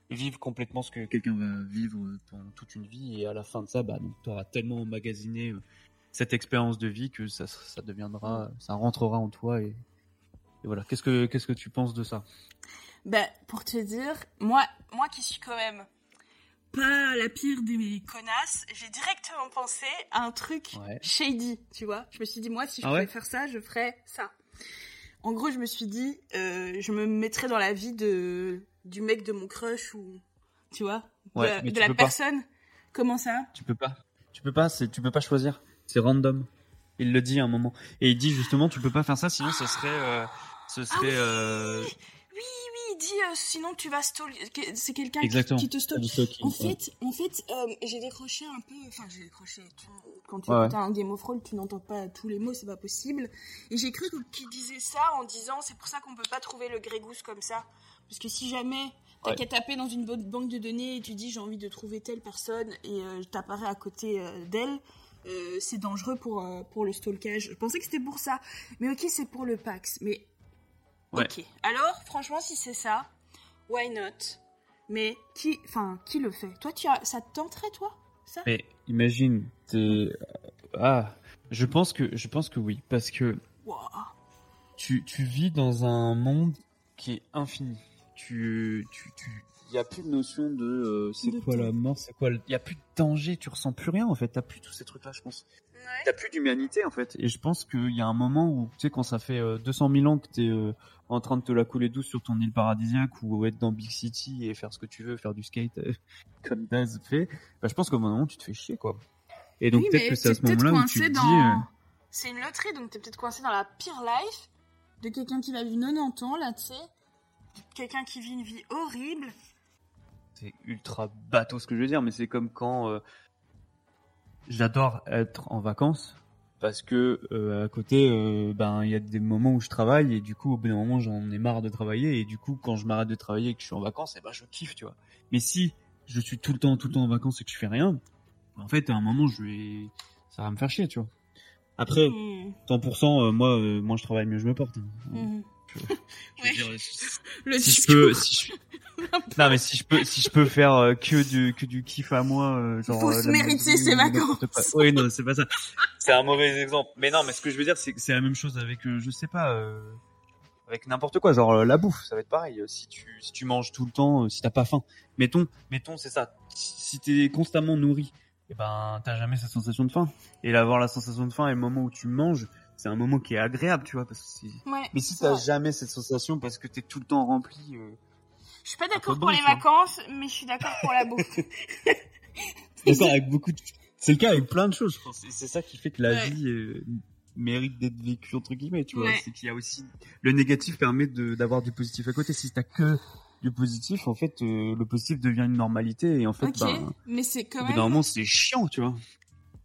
Speaker 1: vivre complètement ce que quelqu'un va vivre pendant toute une vie. Et à la fin de ça, bah, tu auras tellement emmagasiné euh, cette expérience de vie que ça, ça deviendra, ça rentrera en toi. Et, et voilà. Qu'est-ce que, qu'est-ce que tu penses de ça?
Speaker 2: Ben, pour te dire, moi, moi qui suis quand même pas la pire des connasses, j'ai directement pensé à un truc
Speaker 1: Ouais.
Speaker 2: shady, tu vois. Je me suis dit, moi, si je
Speaker 1: Ah
Speaker 2: pouvais
Speaker 1: ouais
Speaker 2: faire ça, je ferais ça. En gros, je me suis dit, euh, je me mettrais dans la vie de du mec de mon crush ou, tu vois, de
Speaker 1: Ouais,
Speaker 2: la, de
Speaker 1: pas.
Speaker 2: personne. Comment ça?
Speaker 1: Tu peux pas. Tu peux pas. C'est, tu peux pas choisir. C'est random. Il le dit à un moment. Et il dit justement, tu peux pas faire ça, sinon ce serait, euh, ce serait.
Speaker 2: oui.
Speaker 1: euh,
Speaker 2: oui, il dit, euh, sinon tu vas stalk. que- C'est quelqu'un qui, te stalk.
Speaker 1: stalking,
Speaker 2: En
Speaker 1: ouais.
Speaker 2: fait, en fait, euh, j'ai décroché un peu. Enfin, j'ai décroché. tu- quand tu
Speaker 1: Ouais,
Speaker 2: écoutes un Game of Thrones, tu n'entends pas tous les mots, c'est pas possible. Et j'ai cru que- qu'il disait ça en disant, c'est pour ça qu'on peut pas trouver le Grégousse comme ça, parce que si jamais t'as
Speaker 1: Ouais.
Speaker 2: qu'à taper dans une bonne banque de données et tu dis j'ai envie de trouver telle personne et euh, t'apparais à côté euh, d'elle. euh, c'est dangereux pour, euh, pour le stalkage. Je pensais que c'était pour ça. Mais ok, c'est pour le Pax. Mais
Speaker 1: Ouais.
Speaker 2: ok. Alors, franchement, si c'est ça, why not? Mais qui, enfin, qui le fait? Toi, tu as, ça te tenterait, toi Ça?
Speaker 1: Mais imagine, t'es. Ah, je pense que, je pense que oui, parce que tu, tu vis dans un monde qui est infini. Tu, tu, tu, y a plus de notion de euh, c'est
Speaker 2: De
Speaker 1: quoi
Speaker 2: temps.
Speaker 1: la mort, c'est quoi, le- y a plus de danger, tu ressens plus rien en fait, t'as plus tous ces trucs-là, je pense. T'as plus d'humanité en fait. Et je pense qu'il y a un moment où, tu sais, quand ça fait euh, 200 000 ans que t'es euh, en train de te la couler douce sur ton île paradisiaque ou être dans Big City et faire ce que tu veux, faire du skate euh, comme Daz fait, bah, je pense qu'au moment tu te fais chier quoi. Et donc
Speaker 2: Oui,
Speaker 1: peut-être que c'est à ce moment-là où tu te dis.
Speaker 2: dans-
Speaker 1: euh,
Speaker 2: C'est une loterie, donc t'es peut-être coincé dans la pire life de quelqu'un qui va vivre 90 ans, là, tu sais. Quelqu'un qui vit une vie horrible.
Speaker 1: c'est ultra bateau ce que je veux dire, mais c'est comme quand euh, j'adore être en vacances parce que euh, à côté, euh, ben il y a des moments où je travaille et du coup au bout d'un moment j'en ai marre de travailler et du coup quand je m'arrête de travailler et que je suis en vacances, et ben je kiffe, tu vois. Mais si je suis tout le temps tout le temps en vacances et que je fais rien, en fait à un moment je vais, ça va me faire chier, tu vois. Après,
Speaker 2: Hmm.
Speaker 1: 100%, euh, moi, euh, moins je travaille, mieux je me porte. hein.
Speaker 2: Mhm.
Speaker 1: Je veux
Speaker 2: Ouais.
Speaker 1: dire, si-
Speaker 2: Le
Speaker 1: si je peux, si je... non mais si je peux, si je peux faire euh, que du que du kiff à moi, euh, genre.
Speaker 2: Faut se mériter
Speaker 1: musique
Speaker 2: ses vacances.
Speaker 1: Oui non c'est pas ça. C'est un mauvais exemple. Mais non mais ce que je veux dire c'est que c'est la même chose avec euh, je sais pas euh, avec n'importe quoi genre la bouffe ça va être pareil. Si tu si tu manges tout le temps, si t'as pas faim, mettons mettons c'est ça. Si t'es constamment nourri et ben t'as jamais cette sensation de faim. Et avoir la sensation de faim et le moment où tu manges, c'est un moment qui est agréable, tu vois. Parce que
Speaker 2: Ouais,
Speaker 1: Mais si t'as jamais cette sensation parce que t'es tout le temps rempli. euh,
Speaker 2: Je suis pas d'accord pour
Speaker 1: bon,
Speaker 2: les
Speaker 1: vois.
Speaker 2: vacances, mais je suis d'accord pour la bouffe.
Speaker 1: D'accord, avec beaucoup de... C'est le cas avec plein de choses, je pense. Et c'est ça qui fait que la
Speaker 2: Ouais.
Speaker 1: vie euh, mérite d'être vécue, entre guillemets, tu vois.
Speaker 2: Ouais.
Speaker 1: C'est qu'il y a aussi... Le négatif permet de- d'avoir du positif à côté. Si t'as que du positif, en fait, euh, le positif devient une normalité. Et en fait, ben,
Speaker 2: mais c'est quand même.
Speaker 1: d'un moment, c'est chiant, tu vois.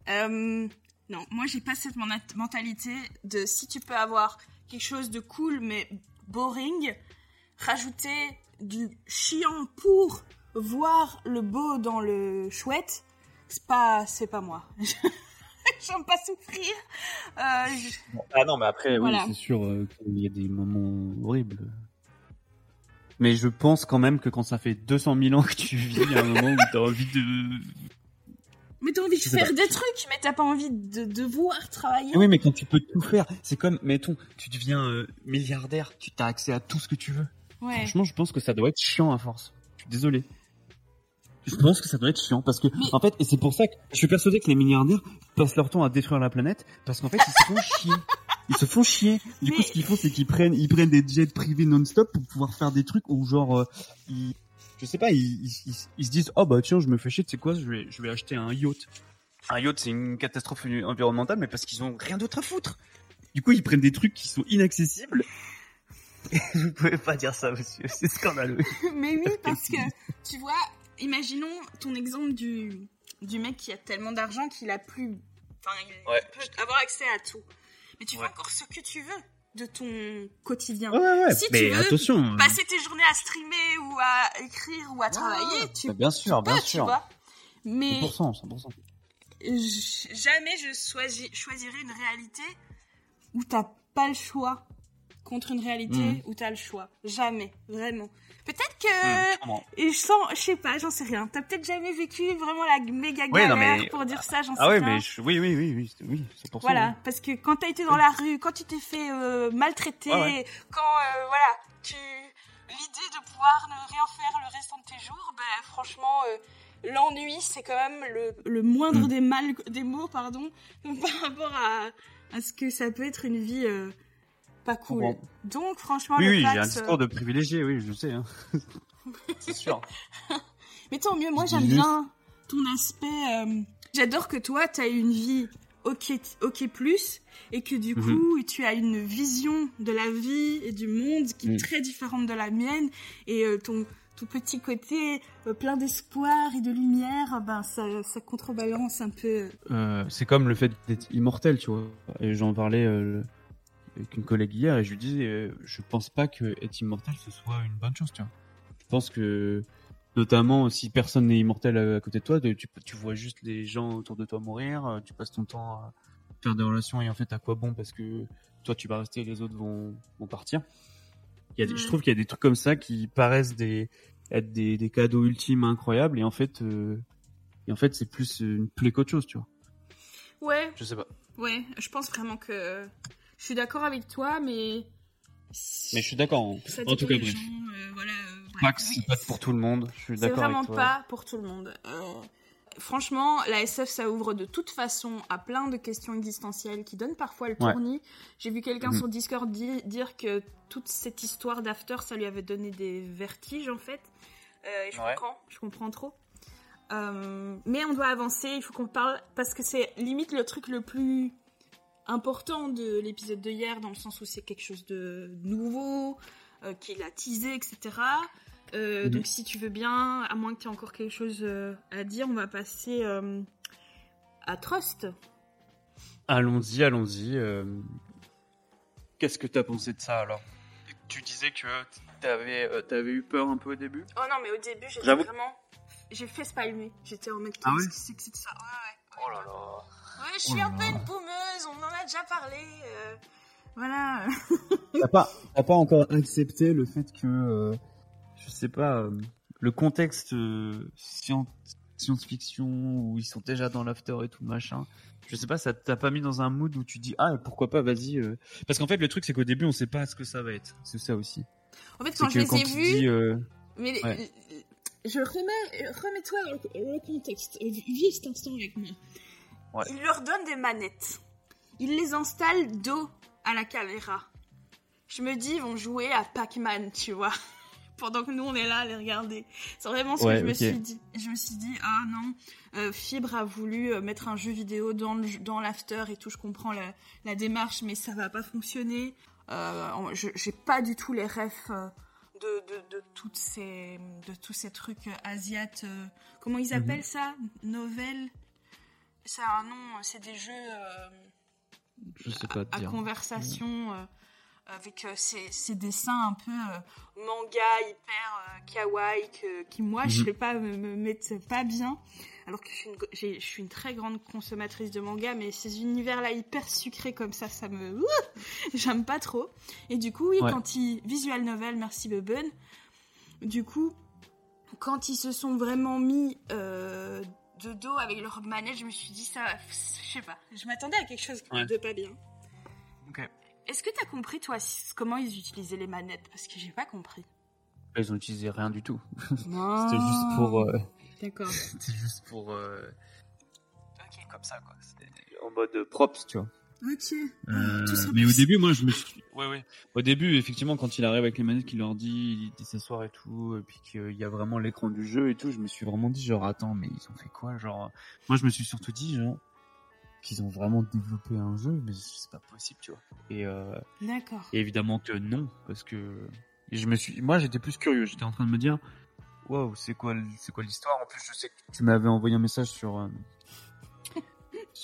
Speaker 2: Euh, non, moi j'ai pas cette mentalité de si tu peux avoir quelque chose de cool mais boring, rajouter du chiant pour voir le beau dans le chouette, c'est pas, c'est pas moi. J'aime pas souffrir. Euh, je-
Speaker 1: Ah non, mais après,
Speaker 2: Voilà.
Speaker 1: oui, c'est sûr euh, qu'il y a des moments horribles. Mais je pense quand même que quand ça fait 200 000 ans que tu vis, il y a un moment où t'as envie de...
Speaker 2: Mais t'as envie de faire des trucs, mais t'as pas envie de devoir travailler.
Speaker 1: Oui, mais quand tu peux tout faire, c'est comme, mettons, tu deviens euh, milliardaire, tu as accès à tout ce que tu veux.
Speaker 2: Ouais.
Speaker 1: Franchement, je pense que ça doit être chiant à force. Je suis désolé. Je pense que ça doit être chiant parce que, en fait, et c'est pour ça que je suis persuadé que les milliardaires passent leur temps à détruire la planète parce qu'en fait, ils se font chier. Ils se font chier. Du coup, ce qu'ils font, c'est qu'ils prennent, ils prennent des jets privés non-stop pour pouvoir faire des trucs où, genre, euh, ils, je sais pas, ils, ils, ils- ils se disent, oh bah tiens, je me fais chier, tu sais quoi, je vais, je vais acheter un yacht. Un yacht, c'est une catastrophe environnementale, mais parce qu'ils ont rien d'autre à foutre. Du coup, ils prennent des trucs qui sont inaccessibles. Vous pouvez pas dire ça, monsieur, c'est scandaleux.
Speaker 2: Mais oui, parce que, tu vois, imaginons ton exemple du, du mec qui a tellement d'argent qu'il a plus. Enfin, il
Speaker 1: Ouais.
Speaker 2: peut avoir accès à tout. Mais tu fais
Speaker 1: Ouais.
Speaker 2: encore ce que tu veux de ton quotidien.
Speaker 1: Ouais, ouais, ouais.
Speaker 2: Si tu
Speaker 1: mais
Speaker 2: veux
Speaker 1: attention.
Speaker 2: Passer tes journées à streamer ou à écrire ou à travailler, tu
Speaker 1: Bah, bien sûr,
Speaker 2: peux,
Speaker 1: bien
Speaker 2: tu
Speaker 1: sûr.
Speaker 2: vois. Mais
Speaker 1: 100%, 100%.
Speaker 2: j- jamais je choisi- choisirais une réalité où t'as pas le choix contre une réalité
Speaker 1: Mhm.
Speaker 2: où t'as le choix. Jamais, vraiment. Peut-être que
Speaker 1: Mmh,
Speaker 2: je sens, je sais pas, j'en sais rien. T'as peut-être jamais vécu vraiment la méga galère
Speaker 1: mais-
Speaker 2: pour dire ça, j'en sais
Speaker 1: Ah ouais,
Speaker 2: rien.
Speaker 1: mais je- oui, oui, oui, oui, c'est- oui, 100%.
Speaker 2: Voilà,
Speaker 1: oui.
Speaker 2: parce que quand t'as été dans la rue, quand tu t'es fait euh, maltraiter,
Speaker 1: ouais.
Speaker 2: quand euh, voilà, tu l'idée de pouvoir ne rien faire le restant de tes jours, ben franchement, euh, l'ennui c'est quand même le, le moindre
Speaker 1: Mm.
Speaker 2: des mal, des mots, pardon, par rapport à, à ce que ça peut être une vie euh, pas cool.
Speaker 1: comprends.
Speaker 2: Donc franchement,
Speaker 1: Oui,
Speaker 2: le
Speaker 1: oui, j'ai un
Speaker 2: Pax, euh,
Speaker 1: discours de privilégié, oui, je sais. Hein. c'est sûr.
Speaker 2: Mais tant mieux, moi j'aime bien ton aspect. euh, J'adore que toi, tu as une vie ok, ok plus et que du
Speaker 1: Mhm.
Speaker 2: coup, tu as une vision de la vie et du monde qui est
Speaker 1: Mhm.
Speaker 2: très différente de la mienne et euh, ton, ton petit côté euh, plein d'espoir et de lumière, ben ça, ça contrebalance un peu.
Speaker 1: Euh, c'est comme le fait d'être immortel, tu vois. Et j'en parlais euh, avec une collègue hier et je lui disais, euh, je pense pas que être immortel ce soit une bonne chose, tu vois. Je pense que, notamment, si personne n'est immortel à, à côté de toi, tu, tu vois juste les gens autour de toi mourir, euh, tu passes ton temps à faire des relations et en fait, à quoi bon Parce que toi, tu vas rester et les autres vont, vont partir. Il y a des-. Je trouve qu'il y a des trucs comme ça qui paraissent des, être des, des cadeaux ultimes incroyables et en fait, euh, et en fait, c'est plus une plaie qu'autre chose, tu vois.
Speaker 2: Ouais,
Speaker 1: Je sais pas.
Speaker 2: ouais, je pense vraiment que je suis d'accord avec toi, mais.
Speaker 1: Mais je suis d'accord. En,
Speaker 2: Ça
Speaker 1: en tout cas, bref.
Speaker 2: gens, euh, voilà, euh, Oui,
Speaker 1: c'est pas pour tout le monde. Je suis
Speaker 2: C'est
Speaker 1: d'accord
Speaker 2: vraiment
Speaker 1: avec toi.
Speaker 2: pas pour tout le monde. Euh, franchement, la SF, ça ouvre de toute façon à plein de questions existentielles qui donnent parfois le
Speaker 1: Ouais.
Speaker 2: tournis. J'ai vu quelqu'un
Speaker 1: Mhm.
Speaker 2: sur Discord di- dire que toute cette histoire d'After, ça lui avait donné des vertiges en fait. Euh, et je
Speaker 1: Ouais.
Speaker 2: comprends, je comprends trop. Euh, mais on doit avancer, il faut qu'on parle parce que c'est limite le truc le plus important de l'épisode de hier dans le sens où c'est quelque chose de nouveau, euh, qu'il a teasé, etc. Euh. Donc si tu veux bien, à moins que tu aies encore quelque chose euh, à dire, on va passer euh, à Trust.
Speaker 1: Allons-y, allons-y. euh, Qu'est-ce que t'as pensé de ça alors? Tu disais que t'avais euh, t'avais eu peur un peu au début?
Speaker 2: Oh non, mais au début, j'étais
Speaker 1: J'avoue-
Speaker 2: vraiment... J'ai fait spalmer. J'étais en mode,
Speaker 1: Ah ouais
Speaker 2: qu'est-ce que c'est que c'est que ça? Ouais, ouais.
Speaker 1: Oh là là.
Speaker 2: Ouais, je
Speaker 1: Oh
Speaker 2: suis un peu une boumeuse, on en a déjà parlé. euh, Voilà.
Speaker 1: T'as pas, t'as pas encore accepté le fait que, euh, je sais pas, euh, le contexte euh, scien- science-fiction où ils sont déjà dans l'after et tout machin. Je sais pas, ça t'a pas mis dans un mood où tu dis ah pourquoi pas, vas-y. euh. Parce qu'en fait le truc c'est qu'au début on sait pas ce que ça va être. C'est ça aussi.
Speaker 2: En fait, quand je les
Speaker 1: quand
Speaker 2: ai vus,
Speaker 1: dis, euh,
Speaker 2: mais
Speaker 1: Ouais.
Speaker 2: je remets, remets-toi le contexte. Vis cet instant avec moi. Il leur donne des manettes. Il les installe dos à la caméra. Je me dis, ils vont jouer à Pac-Man, tu vois pendant que nous on est là à les regarder. C'est vraiment ce que je me suis dit. Je me suis dit ah non, euh, Fibre a voulu euh, mettre un jeu vidéo dans dans l'after et tout. Je comprends la, démarche, mais ça va pas fonctionner. Euh, je j'ai pas du tout les refs de, de, toutes ces de tous ces trucs asiates. comment ils mhm. appellent ça? Novel. A un nom. C'est des jeux.
Speaker 1: je sais pas
Speaker 2: à, conversation avec euh, ces, dessins un peu euh, manga hyper euh, kawaii qui moi je mhm. sais pas me, me mettent pas bien alors que je suis, une, je suis une très grande consommatrice de manga mais ces univers là hyper sucrés comme ça ça me j'aime pas trop et du coup oui quand ils visual novel merci Beben du coup quand ils se sont vraiment mis de dos avec leur manette je me suis dit ça je sais pas je m'attendais à quelque chose de pas bien
Speaker 1: ok
Speaker 2: est-ce que tu as compris, toi, comment ils utilisaient les manettes? Parce que j'ai pas compris.
Speaker 1: Ils ont utilisé rien du tout.
Speaker 2: C'était
Speaker 1: juste pour. Euh,
Speaker 2: D'accord.
Speaker 1: C'était juste pour. Euh, ok, comme ça, quoi. En mode props, tu vois.
Speaker 2: Ok.
Speaker 1: Euh, mais au début, moi, je me suis. Ouais, ouais. Au début, effectivement, quand il arrive avec les manettes, qu'il leur dit, il s'asseoir et tout, et puis qu'il y a vraiment l'écran du jeu et tout, je me suis vraiment dit, genre, attends, mais ils ont fait quoi Genre, moi, je me suis surtout dit, genre, qu'ils ont vraiment développé un jeu, mais c'est pas possible, tu vois. Et, euh,
Speaker 2: D'accord.
Speaker 1: Et évidemment que non, parce que je me suis, moi j'étais plus curieux, j'étais en train de me dire, waouh, c'est quoi, c'est quoi l'histoire? En plus, je sais que tu m'avais envoyé un message sur euh,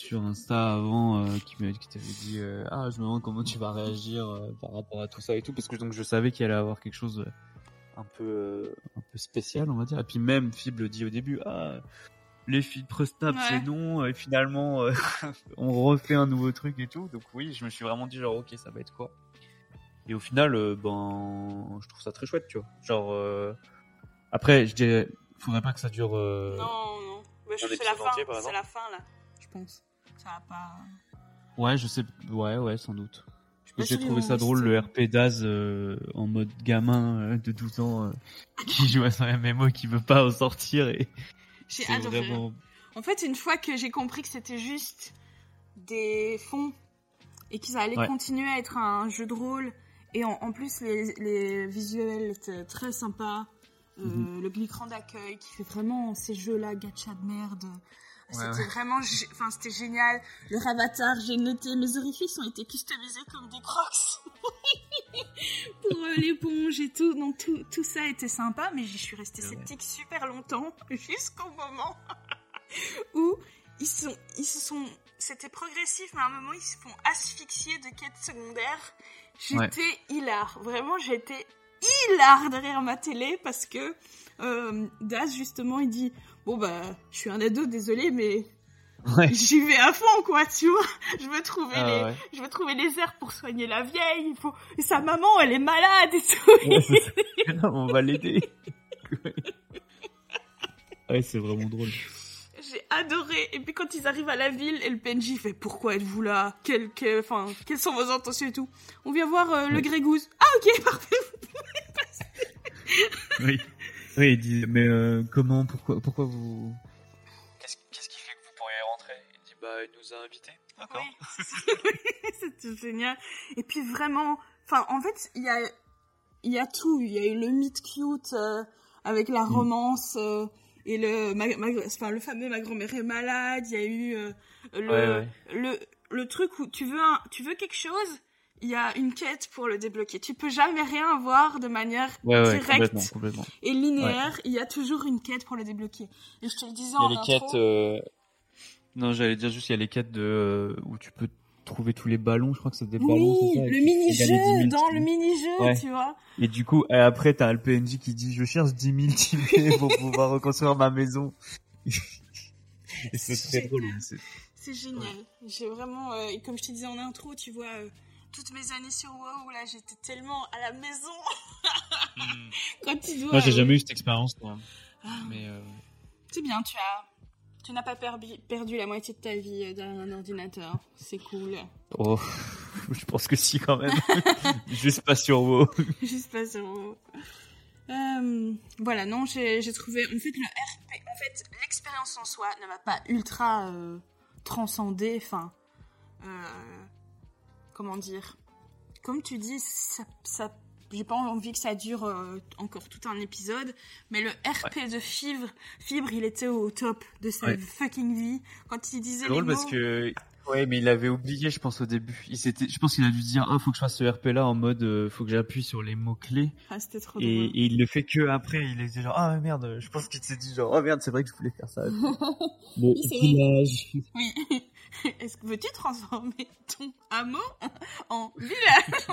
Speaker 1: sur Insta avant euh, qui m'avait t'avait dit, ah, je me demande comment tu vas réagir par rapport à tout ça et tout, parce que donc je savais qu'il allait avoir quelque chose un peu un peu spécial, on va dire. Et puis même Fib le dit au début, ah les filtres Snap c'est non et finalement euh, on refait un nouveau truc et tout. Donc oui je me suis vraiment dit genre ok ça va être quoi? Et au final euh, ben je trouve ça très chouette tu vois. Genre euh, après je dirais faudrait pas que ça dure
Speaker 2: non non. C'est la fin. c'est la fin là je pense ça va pas
Speaker 1: ouais je sais ouais ouais sans doute j'ai trouvé ça drôle le RP Daz en mode gamin de 12 ans qui joue à son MMO qui veut pas en sortir et
Speaker 2: j'ai adoré. En fait, une fois que j'ai compris que c'était juste des fonds et qu'ils allaient continuer à être un jeu de rôle, et en, plus les, visuels étaient très sympas, euh, mhm. le glicran d'accueil qui fait vraiment ces jeux-là gacha de merde. C'était vraiment, enfin c'était génial. Le ravatar, j'ai noté, mes orifices ont été customisés comme des crocs pour euh, l'éponge et tout. Donc tout, tout ça était sympa, mais je suis restée sceptique super longtemps jusqu'au moment où ils sont, ils se sont, c'était progressif, mais à un moment ils se font asphyxier de quêtes secondaires. J'étais hilar, vraiment j'étais hilar derrière ma télé parce que euh, Daz justement il dit bon bah je suis un ado désolé mais J'y vais à fond, quoi, tu vois. Je veux trouver ah les, je veux trouver les airs pour soigner la vieille. Il faut, et sa maman, elle est malade et tout.
Speaker 1: on va l'aider. ouais, c'est vraiment drôle.
Speaker 2: J'ai adoré. Et puis quand ils arrivent à la ville, et le PNJ fait pourquoi êtes-vous là? Quel, enfin, quelles sont vos intentions et tout? On vient voir euh, le Grégouze. Ah ok, parfait.
Speaker 1: oui. Oui, il dit mais euh, comment, pourquoi, pourquoi vous bah, il nous a invités. D'accord.
Speaker 2: c'était génial. Et puis vraiment, enfin, en fait, il y a, il y a tout. Il y a eu le meet cute euh, avec la mm. romance euh, et le, ma, enfin, le fameux ma grand-mère est malade. Il y a eu euh, le, le, le truc où tu veux, un, tu veux quelque chose? Il y a une quête pour le débloquer. Tu peux jamais rien avoir de manière directe et linéaire. Il y a toujours une quête pour le débloquer. Et je te le disais
Speaker 1: il y a les quêtes non, j'allais dire juste, il y a les quêtes de, euh, où tu peux trouver tous les ballons, je crois que c'est des ballons,
Speaker 2: c'est ça. le mini-jeu, dans le mini-jeu, tu vois.
Speaker 1: Et du coup, et après, t'as le PNJ qui dit, je cherche 10 000 tickets pour pouvoir reconstruire ma maison. et c'est très drôle.
Speaker 2: C'est génial. J'ai vraiment, euh, et comme je te disais en intro, tu vois, euh, toutes mes années sur WoW, là, j'étais tellement à la maison. Hmm. Quand tu dois.
Speaker 1: Moi, j'ai jamais eu cette expérience, toi. Ah. Mais,
Speaker 2: C'est bien, tu as, tu n'as pas perdu la moitié de ta vie euh, derrière un ordinateur. C'est cool.
Speaker 1: Oh, je pense que si quand même. Juste pas sur WoW.
Speaker 2: Juste pas sur WoW. Euh, voilà, non, j'ai trouvé. En fait, le RP, en fait, l'expérience en soi ne m'a pas ultra euh, transcendé. Enfin, euh, comment dire Comme tu dis, ça, ça j'ai pas envie que ça dure euh, encore tout un épisode, mais le RP de Fibre, Fibre, il était au top de sa fucking vie quand il disait.
Speaker 1: C'est drôle parce que Ouais, mais il avait oublié, je pense, au début. Il s'était, je pense qu'il a dû dire, ah, faut que je fasse ce RP là en mode, euh, faut que j'appuie sur les mots clés.
Speaker 2: Ah, c'était trop
Speaker 1: et, et, il le fait que après, il est genre, ah merde, je pense qu'il s'est dit genre, oh merde, c'est vrai que je voulais faire ça.
Speaker 2: oui, village. Oui. Est-ce que veux-tu transformer ton hameau en village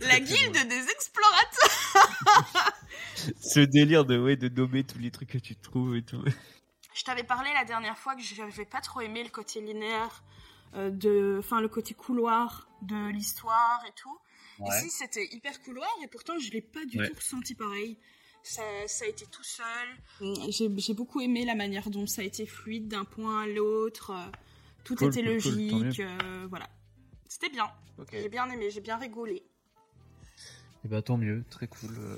Speaker 2: La guilde des explorateurs.
Speaker 1: Ce délire de ouais de nommer tous les trucs que tu trouves et tout.
Speaker 2: Je t'avais parlé la dernière fois que je n'avais pas trop aimé le côté linéaire, euh, de, enfin le côté couloir de l'histoire et tout. Ici, c'était hyper couloir et pourtant, je l'ai pas du tout ressenti pareil. Ça, ça, a été tout seul. J'ai beaucoup aimé la manière dont ça a été fluide d'un point à l'autre. Tout était logique. Euh, voilà. C'était bien. J'ai bien aimé, j'ai bien rigolé. Et
Speaker 1: eh bah ben, tant mieux, très cool. Euh,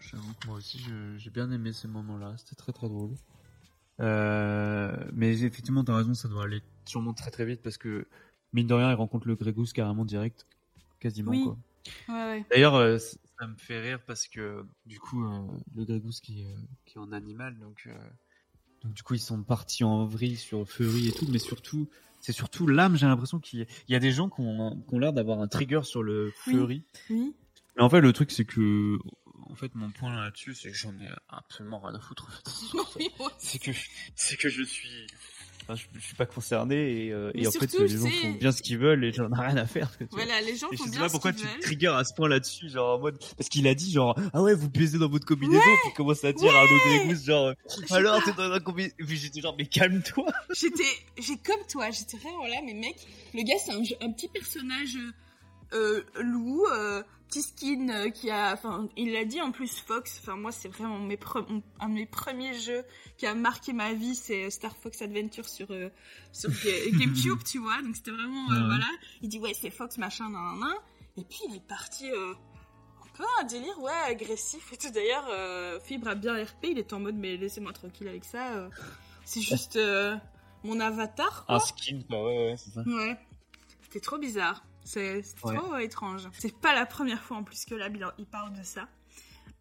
Speaker 1: j'avoue que moi aussi j'ai bien aimé ces moments-là, c'était très très drôle. Euh, mais effectivement, t'as raison, ça doit aller sûrement très très vite parce que mine de rien, il rencontre le Grégus carrément direct, quasiment quoi. D'ailleurs, euh, ça me fait rire parce que du coup, euh, le Grégus qui, qui est en animal, donc, donc du coup, ils sont partis en vrille sur Fury et tout, mais surtout, c'est surtout l'âme. J'ai l'impression qu'il y, a des gens qui ont, qui ont l'air d'avoir un trigger sur le Fury. Oui. Mais en fait, le truc, c'est que en fait, mon point là-dessus, c'est que j'en ai absolument rien à foutre. c'est que, c'est que je suis, enfin, je, suis pas concerné et, euh, et en fait, les gens font bien ce qu'ils veulent et j'en ai rien à faire.
Speaker 2: Voilà, les gens font
Speaker 1: bien
Speaker 2: ce qu'ils veulent.
Speaker 1: pourquoi tu trigger à ce point là-dessus, genre en mode, parce qu'il a dit genre, ah ouais, vous baisez dans votre combinaison, ouais puis commence à dire à l'autre genre, alors t'es dans la combinaison, puis j'étais genre, mais calme-toi.
Speaker 2: J'étais, j'ai comme toi, j'étais vraiment là, mais mec, le gars c'est un, un petit personnage euh, loup, euh, petit skin euh, qui a, enfin, il l'a dit en plus Fox. Enfin, moi, c'est vraiment mes un de mes premiers jeux qui a marqué ma vie, c'est Star Fox Adventure sur sur GameCube, tu vois. Donc c'était vraiment, voilà. Il dit ouais, c'est Fox machin, nan, nan, Et puis il est parti un peu un délire, ouais, agressif et tout. D'ailleurs, Fibre a bien RP, il est en mode mais laissez-moi tranquille avec ça. c'est juste mon avatar. Quoi.
Speaker 1: Un skin, quoi, ouais, ouais, c'est ça.
Speaker 2: Ouais. C'était trop bizarre. C'est trop étrange. C'est pas la première fois en plus que là, il parle de ça.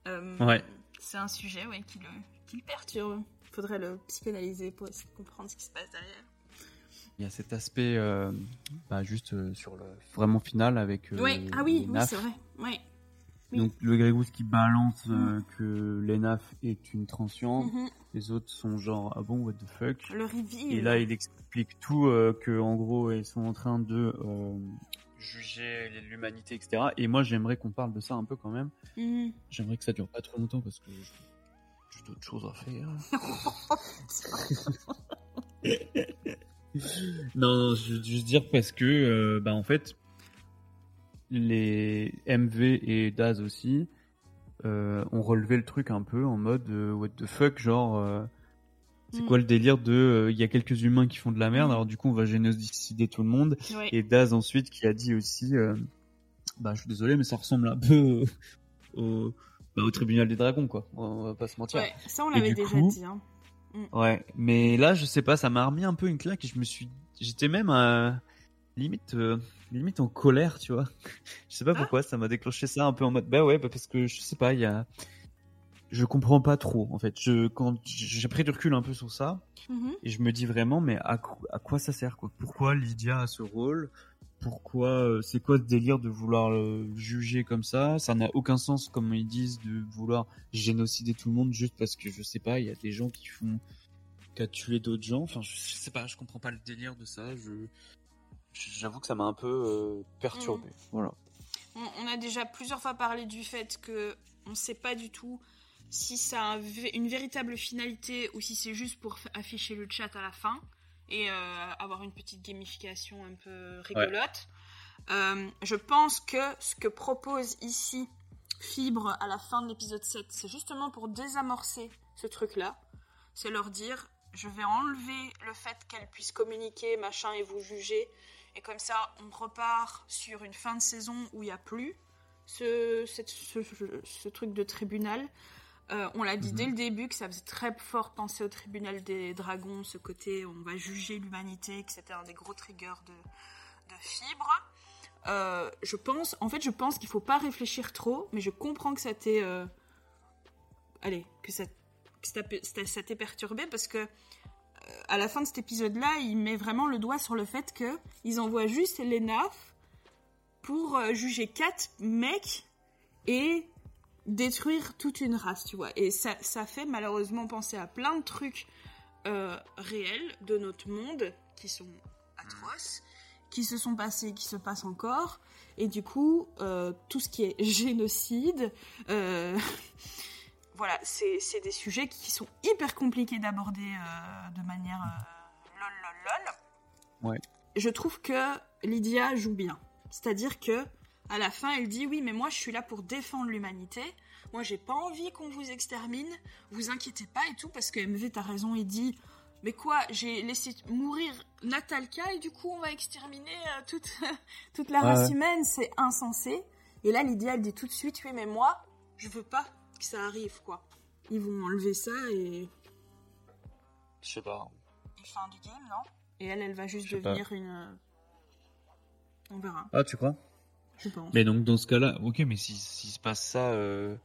Speaker 2: Euh, ouais. C'est un sujet ouais, qui, le, qui le perturbe. Faudrait le psychanalyser pour essayer de comprendre ce qui se passe derrière.
Speaker 1: Il y a cet aspect euh, bah, juste euh, sur le vraiment final avec.
Speaker 2: ah oui, oui c'est vrai. Oui.
Speaker 1: Donc le Grégousse qui balance mm. que l'ENAF est une transiente, mm-hmm. les autres sont genre ah bon what the fuck?
Speaker 2: Le reveal.
Speaker 1: Et là il explique tout que en gros ils sont en train de juger l'humanité, etc. Et moi, j'aimerais qu'on parle de ça un peu quand même. Mhm. J'aimerais que ça dure pas trop longtemps parce que j'ai d'autres choses à faire. non, non, je veux juste dire parce que, euh, bah, en fait, les MV et Daz aussi euh, ont relevé le truc un peu en mode euh, what the fuck, genre c'est mm. quoi le délire de euh, il y a quelques humains qui font de la merde, mm. alors du coup on va génocider tout le monde. Et Daz ensuite qui a dit aussi, euh, bah je suis désolé mais ça ressemble un peu au, bah, au tribunal des dragons quoi. On va pas se mentir.
Speaker 2: Ouais, ça on l'avait déjà dit. Hein.
Speaker 1: Mm. Ouais, mais là je sais pas, ça m'a remis un peu une claque et je me suis, j'étais même à... limite euh, limite en colère, tu vois. je sais pas ah. pourquoi, ça m'a déclenché ça un peu en mode bah ouais, bah, parce que je sais pas, il y a je comprends pas trop en fait. Je quand j'ai pris du recul un peu sur ça mhm. et je me dis vraiment mais à, à quoi ça sert quoi? Pourquoi Lydia a ce rôle? Pourquoi euh, c'est quoi ce délire de vouloir le juger comme ça? Ça n'a aucun sens comme ils disent de vouloir génocider tout le monde juste parce que je sais pas, il y a des gens qui font qu'à tuer d'autres gens. Enfin, je, sais pas, je comprends pas le délire de ça. Je j'avoue que ça m'a un peu euh, perturbé. Mhm. Voilà.
Speaker 2: On, a déjà plusieurs fois parlé du fait que on sait pas du tout si ça a une véritable finalité ou si c'est juste pour afficher le chat à la fin et euh, avoir une petite gamification un peu rigolote. Euh, je pense que ce que propose ici Fibre à la fin de l'épisode 7, c'est justement pour désamorcer ce truc-là. C'est leur dire, je vais enlever le fait qu'elle puisse communiquer, machin, et vous juger. Et comme ça, on repart sur une fin de saison où il n'y a plus ce, cette- ce, ce- ce truc de tribunal. Euh, on l'a dit
Speaker 1: Mhm.
Speaker 2: dès le début que ça faisait très fort penser au tribunal des dragons, ce côté on va juger l'humanité, que c'était un des gros triggers de, de fibres. Euh, je pense, en fait, je pense qu'il faut pas réfléchir trop, mais je comprends que ça t'ait, euh, allez, que ça, que ça t'ait- perturbé parce que à la fin de cet épisode-là, il met vraiment le doigt sur le fait que ils envoient juste les NAF pour juger quatre mecs et détruire toute une race, tu vois. Et ça, ça fait malheureusement penser à plein de trucs euh, réels de notre monde qui sont atroces, qui se sont passés, qui se passent encore. Et du coup, euh, tout ce qui est génocide, euh, voilà, c'est des sujets qui sont hyper compliqués d'aborder euh, de manière lol lol lol.
Speaker 1: Ouais.
Speaker 2: Je trouve que Lydia joue bien. C'est-à-dire que à la fin, elle dit oui, mais moi je suis là pour défendre l'humanité. Moi, j'ai pas envie qu'on vous extermine. Vous inquiétez pas et tout parce que MV t'as raison, il dit mais quoi, j'ai laissé mourir Natalka et du coup on va exterminer euh, toute toute la
Speaker 1: Ouais,
Speaker 2: race
Speaker 1: ouais.
Speaker 2: humaine, c'est insensé. Et là, Lydia elle dit tout de suite oui, mais moi je veux pas que ça arrive quoi. Ils vont enlever ça et
Speaker 1: Je sais pas.
Speaker 2: et fin du game, non? Et elle, elle va juste
Speaker 1: pas.
Speaker 2: devenir une. euh, On verra,
Speaker 1: Ah, tu crois?
Speaker 2: Je pense.
Speaker 1: Mais donc dans ce cas-là, ok, mais si s'il se passe ça, euh,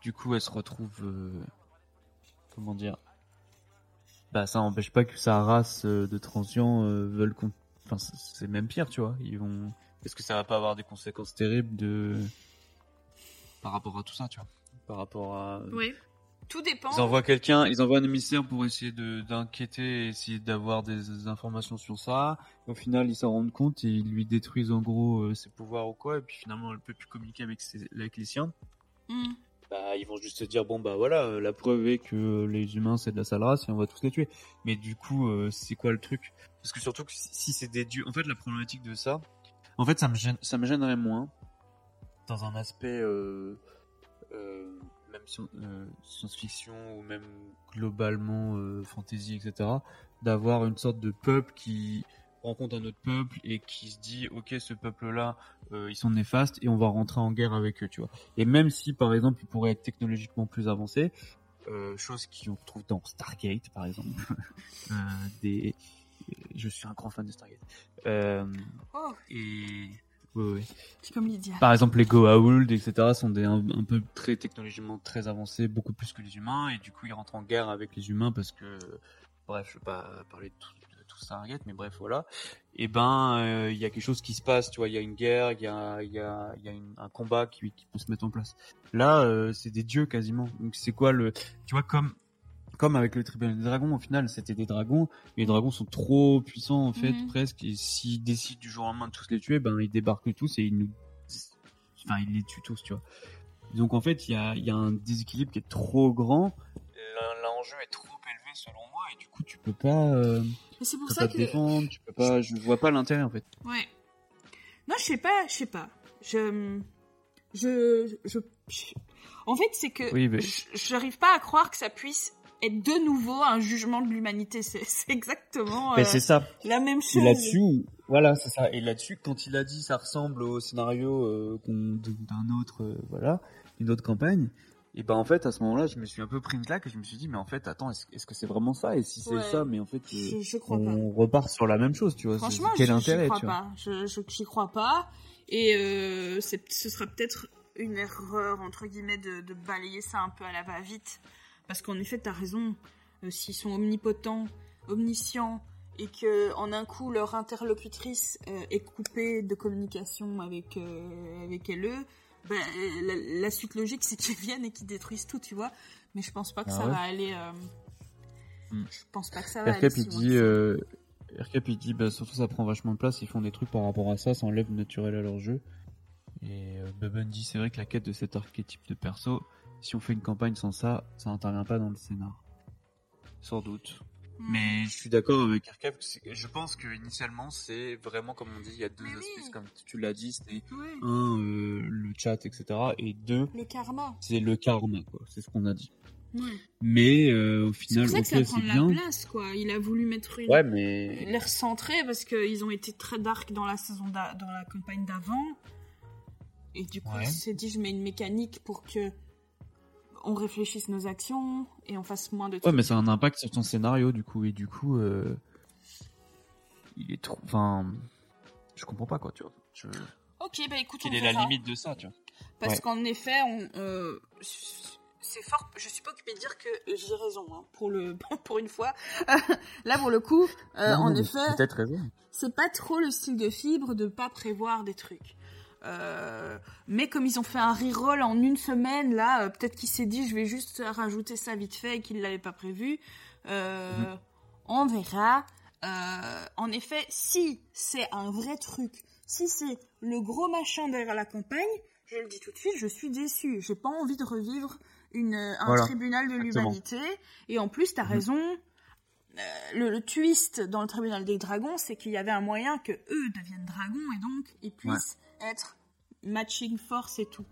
Speaker 1: du coup elle se retrouve, euh, comment dire Bah ça n'empêche pas que sa race euh, de transients euh, veulent qu'on, enfin c'est- c'est même pire, tu vois. Ils vont, est-ce que ça va pas avoir des conséquences terribles de par rapport à tout ça, tu vois Par rapport à
Speaker 2: Oui. Tout dépend.
Speaker 1: Ils envoient quelqu'un, ils envoient un émissaire pour essayer de d'inquiéter, et essayer d'avoir des informations sur ça. Et au final, ils s'en rendent compte et ils lui détruisent en gros euh, ses pouvoirs ou quoi. Et puis finalement, elle peut plus communiquer avec, ses, avec les siens.
Speaker 2: Hmm.
Speaker 1: Bah, ils vont juste se dire bon bah voilà, euh, la preuve est que les humains c'est de la sale race et on va tous les tuer. Mais du coup, euh, c'est quoi le truc? Parce que surtout que si si c'est des dieux, en fait, la problématique de ça, en fait, ça me gêne, ça me gênerait moins dans un aspect. Euh, euh, même euh, science-fiction ou même globalement euh, fantasy, etc., d'avoir une sorte de peuple qui rencontre un autre peuple et qui se dit ok ce peuple-là euh, ils sont néfastes et on va rentrer en guerre avec eux, tu vois. Et même si par exemple ils pourraient être technologiquement plus avancés, euh, chose qu'on retrouve dans Stargate par exemple, euh, des je suis un grand fan de Stargate. Euh,
Speaker 2: Oh,
Speaker 1: et ouais, ouais.
Speaker 2: c'est comme Lydia.
Speaker 1: Par exemple, les Goa'uld, etc., sont des un, un peu très technologiquement très avancés, beaucoup plus que les humains, et du coup, ils rentrent en guerre avec les humains parce que, bref, je vais pas parler de tout, de tout Stargate, mais bref, voilà. Et ben, euh, il y a quelque chose qui se passe, tu vois, il y a une guerre, il y a, il y a, il y a une- un combat qui, qui peut se mettre en place. Là, euh, c'est des dieux quasiment. Donc, c'est quoi le, tu vois, comme, comme avec le tribunal des dragons, au final, c'était des dragons, les dragons sont trop puissants, en fait,
Speaker 2: Mhm.
Speaker 1: presque, et s'ils décident du jour au lendemain de tous les tuer, ben, ils débarquent tous et ils nous, enfin, ils les tuent tous, tu vois. Donc, en fait, il y a, il y a un déséquilibre qui est trop grand. L'en- L'enjeu est trop élevé, selon moi, et du coup, tu peux pas, euh,
Speaker 2: Mais c'est
Speaker 1: tu
Speaker 2: pour
Speaker 1: peux
Speaker 2: ça
Speaker 1: pas
Speaker 2: que.
Speaker 1: te défendre, tu peux pas, je vois pas l'intérêt, en fait.
Speaker 2: Ouais. Non, je sais pas, je sais pas. Je. Je. Je. En fait, c'est que.
Speaker 1: Oui, mais-
Speaker 2: je- J'arrive pas à croire que ça puisse être de nouveau un jugement de l'humanité. C'est exactement
Speaker 1: Ben,
Speaker 2: euh,
Speaker 1: c'est ça.
Speaker 2: la même chose.
Speaker 1: là-dessus, voilà, c'est ça. Et là-dessus, quand il a dit ça ressemble au scénario euh, d'un autre, euh, voilà, une autre campagne, et ben en fait, à ce moment-là, je me suis un peu pris une claque et je me suis dit, mais en fait, attends, est-ce que c'est vraiment ça? Et si c'est
Speaker 2: Ouais.
Speaker 1: ça, mais en fait, euh,
Speaker 2: Je, je crois pas.
Speaker 1: on repart sur la même chose, tu vois.
Speaker 2: Franchement,
Speaker 1: quel
Speaker 2: je-
Speaker 1: intérêt,
Speaker 2: crois
Speaker 1: tu vois?
Speaker 2: pas. Je, je, crois pas. Et ce sera peut-être une erreur, entre guillemets, de, de balayer ça un peu à la va-vite. Parce qu'en effet, t'as raison. Euh, S'ils sont omnipotents, omniscients, et que en un coup, leur interlocutrice euh, est coupée de communication avec, euh, avec LE, ben, la, la suite logique, c'est qu'ils viennent et qu'ils détruisent tout, tu vois. Mais je pense pas que
Speaker 1: Ah
Speaker 2: ça
Speaker 1: ouais.
Speaker 2: va aller... euh,
Speaker 1: Hmm.
Speaker 2: Je pense pas que ça va aller si
Speaker 1: il dit, euh, Aircap, il dit, bah, surtout ça prend vachement de place, ils font des trucs par rapport à ça, ça enlève naturel à leur jeu. Et Bubun dit, c'est vrai que la quête de cet archétype de perso, si on fait une campagne sans ça, ça n'intervient pas dans le scénar. Sans doute.
Speaker 2: Hmm.
Speaker 1: Mais je suis d'accord avec Aircap, je pense que initialement c'est vraiment comme on dit, il y a deux
Speaker 2: Mais
Speaker 1: aspects,
Speaker 2: oui.
Speaker 1: comme tu l'as dit, c'était
Speaker 2: Ouais.
Speaker 1: un, euh, le chat, etc. Et deux,
Speaker 2: Le karma.
Speaker 1: c'est le karma, quoi. C'est ce qu'on a dit.
Speaker 2: Ouais.
Speaker 1: Mais euh, au
Speaker 2: C'est
Speaker 1: final,
Speaker 2: pour ça
Speaker 1: ok,
Speaker 2: que ça
Speaker 1: c'est
Speaker 2: prend de la
Speaker 1: bien.
Speaker 2: place, quoi. Il a voulu mettre une...
Speaker 1: Ouais, mais
Speaker 2: l'air centré parce qu'ils ont été très dark dans la saison d'a- dans la campagne d'avant. Et du coup,
Speaker 3: Ouais.
Speaker 2: il s'est dit, je mets une mécanique pour que on réfléchisse nos actions et on fasse moins de
Speaker 1: Ouais,
Speaker 2: trucs.
Speaker 1: mais ça a un impact sur ton scénario, du coup. Et du coup, euh, il est trop. Enfin, je comprends pas, quoi, tu vois. Je-
Speaker 2: Ok, bah écoute, on
Speaker 3: Quelle est la limite de ça, tu vois
Speaker 2: Parce
Speaker 3: Ouais.
Speaker 2: qu'en effet, on, euh, c'est fort. Je suis pas occupée de dire que j'ai raison hein, pour le pour une fois. Là, pour le coup, euh,
Speaker 1: Non,
Speaker 2: en effet,
Speaker 1: Peut-être raison.
Speaker 2: c'est pas trop le style de fibre de pas prévoir des trucs. Euh, mais comme ils ont fait un reroll en une semaine, là, euh, peut-être qu'il s'est dit je vais juste rajouter ça vite fait et qu'il l'avait pas prévu. Euh. On verra. En effet, si c'est un vrai truc, si c'est le gros machin derrière la campagne, je le dis tout de suite, je suis déçue. J'ai pas envie de revivre une, un
Speaker 1: Voilà,
Speaker 2: tribunal de l'humanité. Et en plus, t'as
Speaker 1: Mhm.
Speaker 2: raison. le, le twist dans le tribunal des dragons, c'est qu'il y avait un moyen que eux deviennent dragons et donc ils puissent être matching force et tout.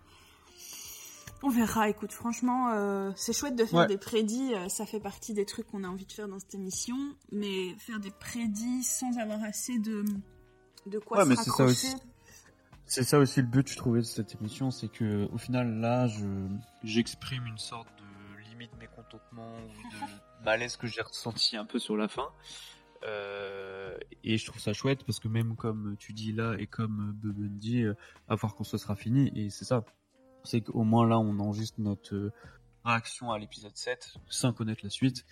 Speaker 2: On verra, écoute, franchement, euh, c'est chouette de faire
Speaker 1: Ouais.
Speaker 2: des prédits, euh, ça fait partie des trucs qu'on a envie de faire dans cette émission, mais faire des prédits sans avoir assez de, de quoi
Speaker 1: Ouais,
Speaker 2: se
Speaker 1: mais c'est ça
Speaker 2: raccrocher.
Speaker 1: aussi. C'est ça aussi le but, je trouvais, de cette émission, c'est que au final, là, je j'exprime une sorte de limite mécontentement ou de malaise que j'ai ressenti un peu sur la fin. Euh, et je trouve ça chouette parce que même comme tu dis là et comme Bubun dit, euh, à voir quand ce sera fini, et c'est ça. C'est qu'au moins là, on enregistre notre euh, réaction à l'épisode 7 sans connaître la suite.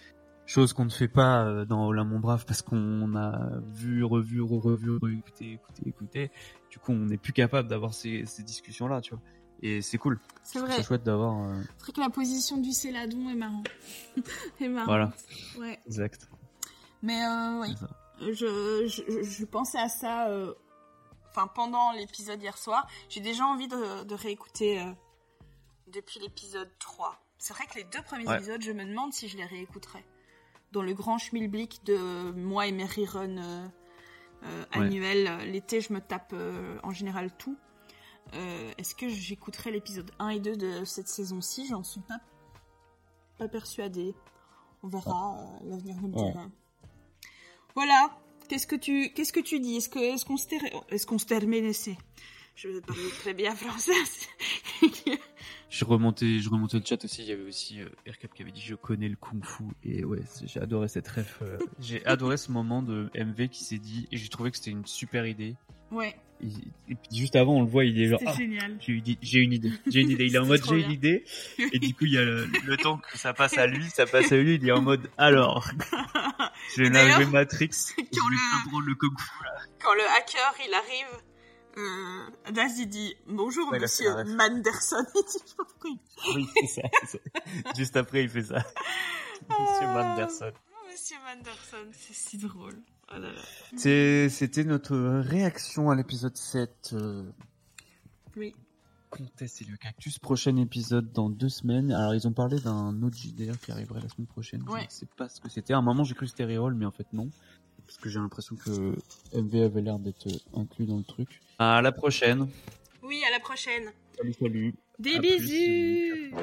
Speaker 1: Chose qu'on ne fait pas dans Hola mon brave parce qu'on a vu, revu, re-revu, écouté, écouté, écouté. Du coup, on n'est plus capable d'avoir ces, ces discussions-là, tu vois. Et c'est cool.
Speaker 2: C'est vrai,
Speaker 1: ça chouette d'avoir. euh,
Speaker 2: c'est vrai que la position du céladon est marrant. est marrant.
Speaker 1: Voilà,
Speaker 2: Ouais.
Speaker 1: exact.
Speaker 2: Mais euh, oui, je, je, je pensais à ça euh, enfin, pendant l'épisode hier soir. J'ai déjà envie de, de réécouter euh, depuis l'épisode 3. C'est vrai que les deux premiers
Speaker 1: Ouais.
Speaker 2: épisodes, je me demande si je les réécouterais. Dans le grand schmilblick de moi et mes reruns euh,
Speaker 1: Ouais.
Speaker 2: euh, L'été, je me tape euh, en général tout. Euh, Est-ce que j'écouterai l'épisode 1 et 2 de cette saison-ci? J'en suis pas, pas persuadée. On verra, l'avenir nous le dira. Voilà. Qu'est-ce que tu, qu'est-ce que tu dis? Est-ce que, est-ce qu'on se, est-ce qu'on se termine Je parle très bien français.
Speaker 1: Je remontais, je remontais le chat aussi. Il y avait aussi euh, Aircap qui avait dit je connais le kung fu et ouais, j'ai adoré cette ref. euh, j'ai adoré ce moment de MV qui s'est dit et j'ai trouvé que c'était une super idée.
Speaker 2: Ouais,
Speaker 1: Et, et puis juste avant, on le voit, il est genre ah,
Speaker 2: génial.
Speaker 1: j'ai une, idée- j'ai une idée, j'ai. Il est en mode j'ai une idée et du coup il y a le, le temps que ça passe à lui, ça passe à lui. Il est en mode alors, je vais Matrix,
Speaker 2: quand le-
Speaker 1: le kung fu.
Speaker 2: Quand le hacker il arrive, euh, Daz il dit bonjour
Speaker 1: Ouais,
Speaker 2: monsieur. Manderson. Il dit, je sais pas pourquoi il-
Speaker 1: Oui, c'est ça, ça. Juste après, il fait ça. Monsieur
Speaker 2: Ah.
Speaker 1: Manderson.
Speaker 2: Monsieur Manderson, c'est si drôle. Là là.
Speaker 1: C'est- C'était notre réaction à l'épisode 7. Euh,
Speaker 2: Oui.
Speaker 1: Comtesse et le cactus. Prochain épisode dans deux semaines. Alors, ils ont parlé d'un autre JDR qui arriverait la semaine prochaine. Je
Speaker 2: Ouais.
Speaker 1: ne sais pas ce que c'était. À un moment, j'ai cru que c'était mais en fait, non. Parce que j'ai l'impression que MV avait l'air d'être inclus dans le truc. À la prochaine.
Speaker 2: Oui, à la prochaine.
Speaker 1: Salut, salut.
Speaker 2: Des
Speaker 1: À plus.
Speaker 2: bisous.